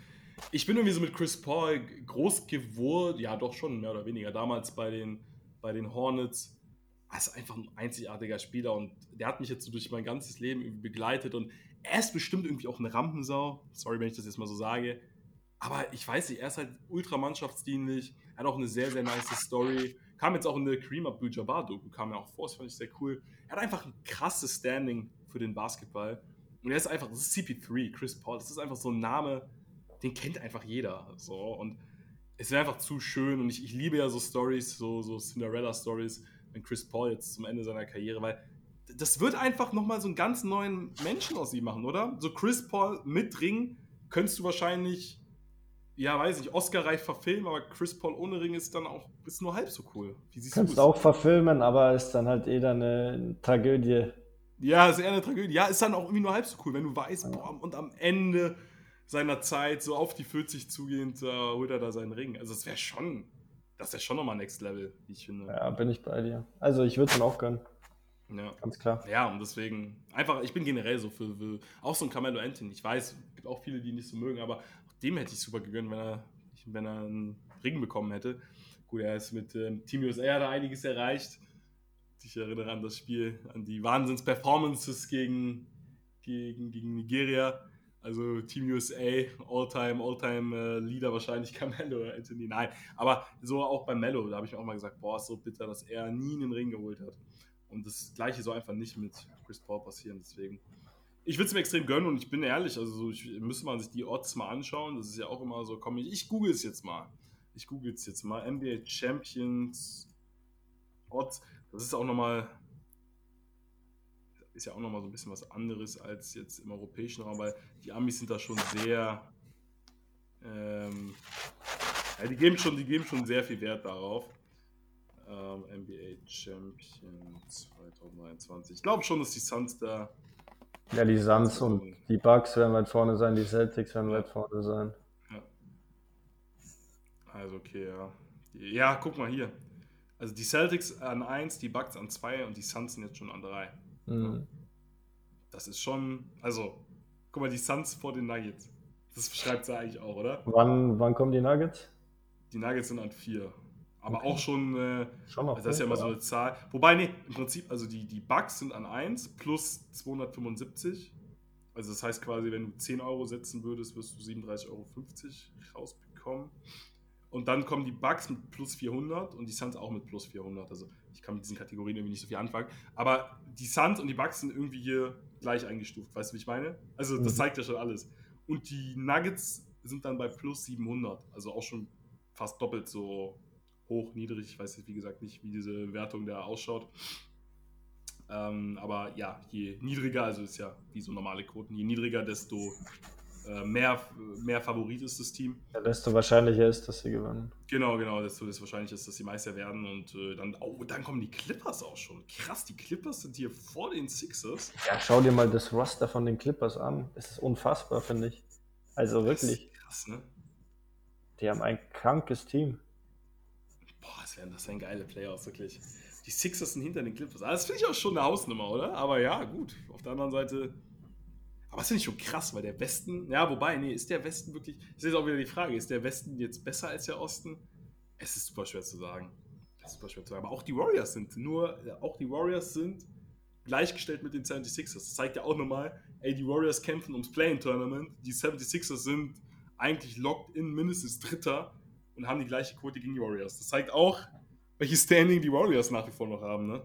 Ich bin irgendwie so mit Chris Paul groß geworden, ja doch schon, mehr oder weniger. Damals bei den, bei den Hornets. Er ist einfach ein einzigartiger Spieler und der hat mich jetzt so durch mein ganzes Leben begleitet und er ist bestimmt irgendwie auch eine Rampensau. Sorry, wenn ich das jetzt mal so sage. Aber ich weiß nicht, er ist halt ultra mannschaftsdienlich. Hat auch eine sehr, sehr nice Story. Kam jetzt auch in der Kareem Abdul-Jabbar-Doku, kam ja auch vor, das fand ich sehr cool. Er hat einfach ein krasses Standing für den Basketball. Und er ist einfach, das ist CP3, Chris Paul. Das ist einfach so ein Name, den kennt einfach jeder. So. Und es wäre einfach zu schön. Und ich, ich liebe ja so Stories, so, so Cinderella-Stories, wenn Chris Paul jetzt zum Ende seiner Karriere, weil das wird einfach nochmal so einen ganz neuen Menschen aus ihm machen, oder? So Chris Paul mit Ring könntest du wahrscheinlich, ja, weiß ich, Oscar-reich verfilmen, aber Chris Paul ohne Ring ist dann auch ist nur halb so cool. Wie siehst Kannst du auch verfilmen, aber ist dann halt eh dann eine Tragödie. Ja, ist eher eine Tragödie. Ja, ist dann auch irgendwie nur halb so cool, wenn du weißt, boah, und am Ende seiner Zeit, so auf die 40 zugehend, äh, holt er da seinen Ring. Also, das wäre schon, das wäre schon nochmal Next Level, wie ich finde. Ja, bin ich bei dir. Also, ich würde es auch gönnen. Ja. Ganz klar. Ja, und deswegen, einfach, ich bin generell so für, für auch so ein Carmelo Anthony. Ich weiß, es gibt auch viele, die ihn nicht so mögen, aber auch dem hätte ich super gegönnt, wenn er, wenn er einen Ring bekommen hätte. Gut, er ist mit ähm, Team USA er einiges erreicht. Ich erinnere an das Spiel, an die Wahnsinns-Performances gegen, gegen, gegen Nigeria. Also Team USA, All-Time, All-Time-Leader äh, wahrscheinlich Carmelo oder Anthony. Nein, aber so auch bei Mello, da habe ich mir auch mal gesagt, boah, ist so bitter, dass er nie einen Ring geholt hat. Und das gleiche soll einfach nicht mit Chris Paul passieren. Deswegen, ich würde es mir extrem gönnen und ich bin ehrlich, also so, ich, müsste man sich die Odds mal anschauen. Das ist ja auch immer so, komm, ich, ich google es jetzt mal. Ich google es jetzt mal. NBA Champions Odds. Das ist auch nochmal, ist ja auch nochmal so ein bisschen was anderes als jetzt im europäischen Raum, weil die Amis sind da schon sehr, ähm, ja, die geben schon, die geben schon sehr viel Wert darauf. Ähm, NBA Champion 2023. Ich glaube schon, dass die Suns da. Ja, die Suns und die Bucks werden weit vorne sein, die Celtics werden weit vorne sein. Ja. Also, okay, ja. Ja, guck mal hier. Also die Celtics an 1, die Bucks an 2 und die Suns sind jetzt schon an 3. Mhm. Das ist schon, also, guck mal, die Suns vor den Nuggets. Das beschreibt sie eigentlich auch, oder? Wann, wann kommen die Nuggets? Die Nuggets sind an 4. Aber okay. auch schon, äh, schon also das ist ja immer so eine Zahl. Wobei, nee, im Prinzip, also die, die Bugs sind an 1 plus 275. Also das heißt quasi, wenn du 10 Euro setzen würdest, wirst du 37,50 Euro rausbekommen. Und dann kommen die Bugs mit plus 400 und die Suns auch mit plus 400. Also ich kann mit diesen Kategorien irgendwie nicht so viel anfangen. Aber die Suns und die Bugs sind irgendwie hier gleich eingestuft. Weißt du, wie ich meine? Also das mhm. zeigt ja schon alles. Und die Nuggets sind dann bei plus 700. Also auch schon fast doppelt so hoch, niedrig. Ich weiß jetzt, wie gesagt, nicht, wie diese Wertung da ausschaut. Ähm, aber ja, je niedriger, also ist ja wie so normale Quoten, je niedriger, desto mehr, mehr Favorit ist das Team. Ja, desto wahrscheinlicher ist, dass sie gewinnen. Genau, genau, desto, desto wahrscheinlicher ist, dass sie Meister werden. Und äh, dann, oh, dann kommen die Clippers auch schon. Krass, die Clippers sind hier vor den Sixers. Ja, schau dir mal das Roster von den Clippers an. Es ist unfassbar, finde ich. Also wirklich. Krass, ne? Die haben ein krankes Team. Boah, das wären, das wären geile Playoffs, wirklich. Die Sixers sind hinter den Clippers. Ah, das finde ich auch schon eine Hausnummer, oder? Aber ja, gut. Auf der anderen Seite. Aber das finde ich schon krass, weil der Westen. Ja, wobei, nee, ist der Westen wirklich. Das ist jetzt auch wieder die Frage. Ist der Westen jetzt besser als der Osten? Es ist super schwer zu sagen. Es ist super schwer zu sagen. Aber auch die Warriors sind. Nur, auch die Warriors sind gleichgestellt mit den 76ers. Das zeigt ja auch nochmal, ey, die Warriors kämpfen ums Play-In-Tournament. Die 76ers sind eigentlich locked in mindestens Dritter und haben die gleiche Quote gegen die Warriors. Das zeigt auch, welches Standing die Warriors nach wie vor noch haben, ne?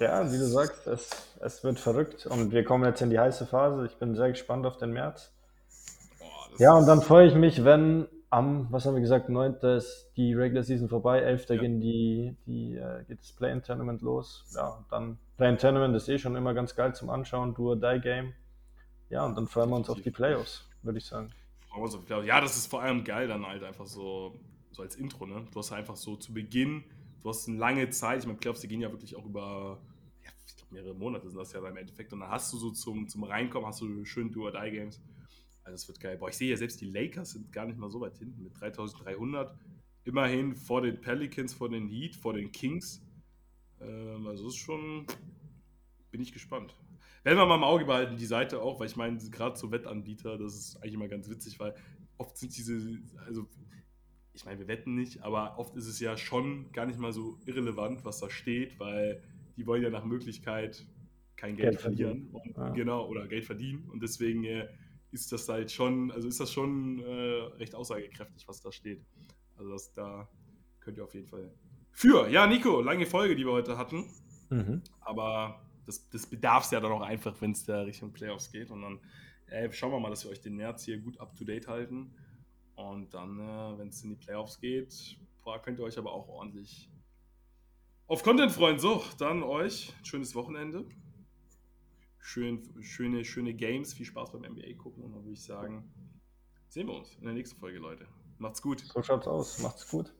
Ja, wie du sagst, es, es wird verrückt und wir kommen jetzt in die heiße Phase. Ich bin sehr gespannt auf den März. Boah, ja, und dann freue ich mich, wenn am, was haben wir gesagt, 9. ist die Regular Season vorbei, 11. Ja. gehen die, die, äh, geht das Play-In-Tournament los. Ja, dann Play-In-Tournament ist eh schon immer ganz geil zum Anschauen, Do-or-Die-Game. Ja, und dann freuen wir uns auf die Playoffs, würde ich sagen. Ja, das ist vor allem geil dann halt einfach so, so als Intro, ne? Du hast einfach so zu Beginn, du hast eine lange Zeit, ich meine, Playoffs, die gehen ja wirklich auch über mehrere Monate sind das ja im Endeffekt. Und dann hast du so zum, zum Reinkommen, hast du schön Do-or-Die-Games. Also das wird geil. Boah, ich sehe ja selbst, die Lakers sind gar nicht mal so weit hinten mit 3300. Immerhin vor den Pelicans, vor den Heat, vor den Kings. Ähm, also ist schon, bin ich gespannt. Werden wir mal im Auge behalten, die Seite auch, weil ich meine, gerade so Wettanbieter, das ist eigentlich immer ganz witzig, weil oft sind diese, also ich meine, wir wetten nicht, aber oft ist es ja schon gar nicht mal so irrelevant, was da steht, weil die wollen ja nach Möglichkeit kein Geld, Geld verlieren. Und, ja. Genau, oder Geld verdienen. Und deswegen äh, ist das halt schon, also ist das schon äh, recht aussagekräftig, was da steht. Also das, da könnt ihr auf jeden Fall für. Ja, Nico, lange Folge, die wir heute hatten. Mhm. Aber das, das bedarf es ja dann auch einfach, wenn es da Richtung Playoffs geht. Und dann äh, schauen wir mal, dass wir euch den März hier gut up to date halten. Und dann, äh, wenn es in die Playoffs geht, boah, könnt ihr euch aber auch ordentlich, Auf Content freuen. So, dann euch ein schönes Wochenende. Schön, schöne, schöne Games. Viel Spaß beim NBA gucken. Und dann würde ich sagen, sehen wir uns in der nächsten Folge, Leute. Macht's gut. So schaut's aus. Macht's gut.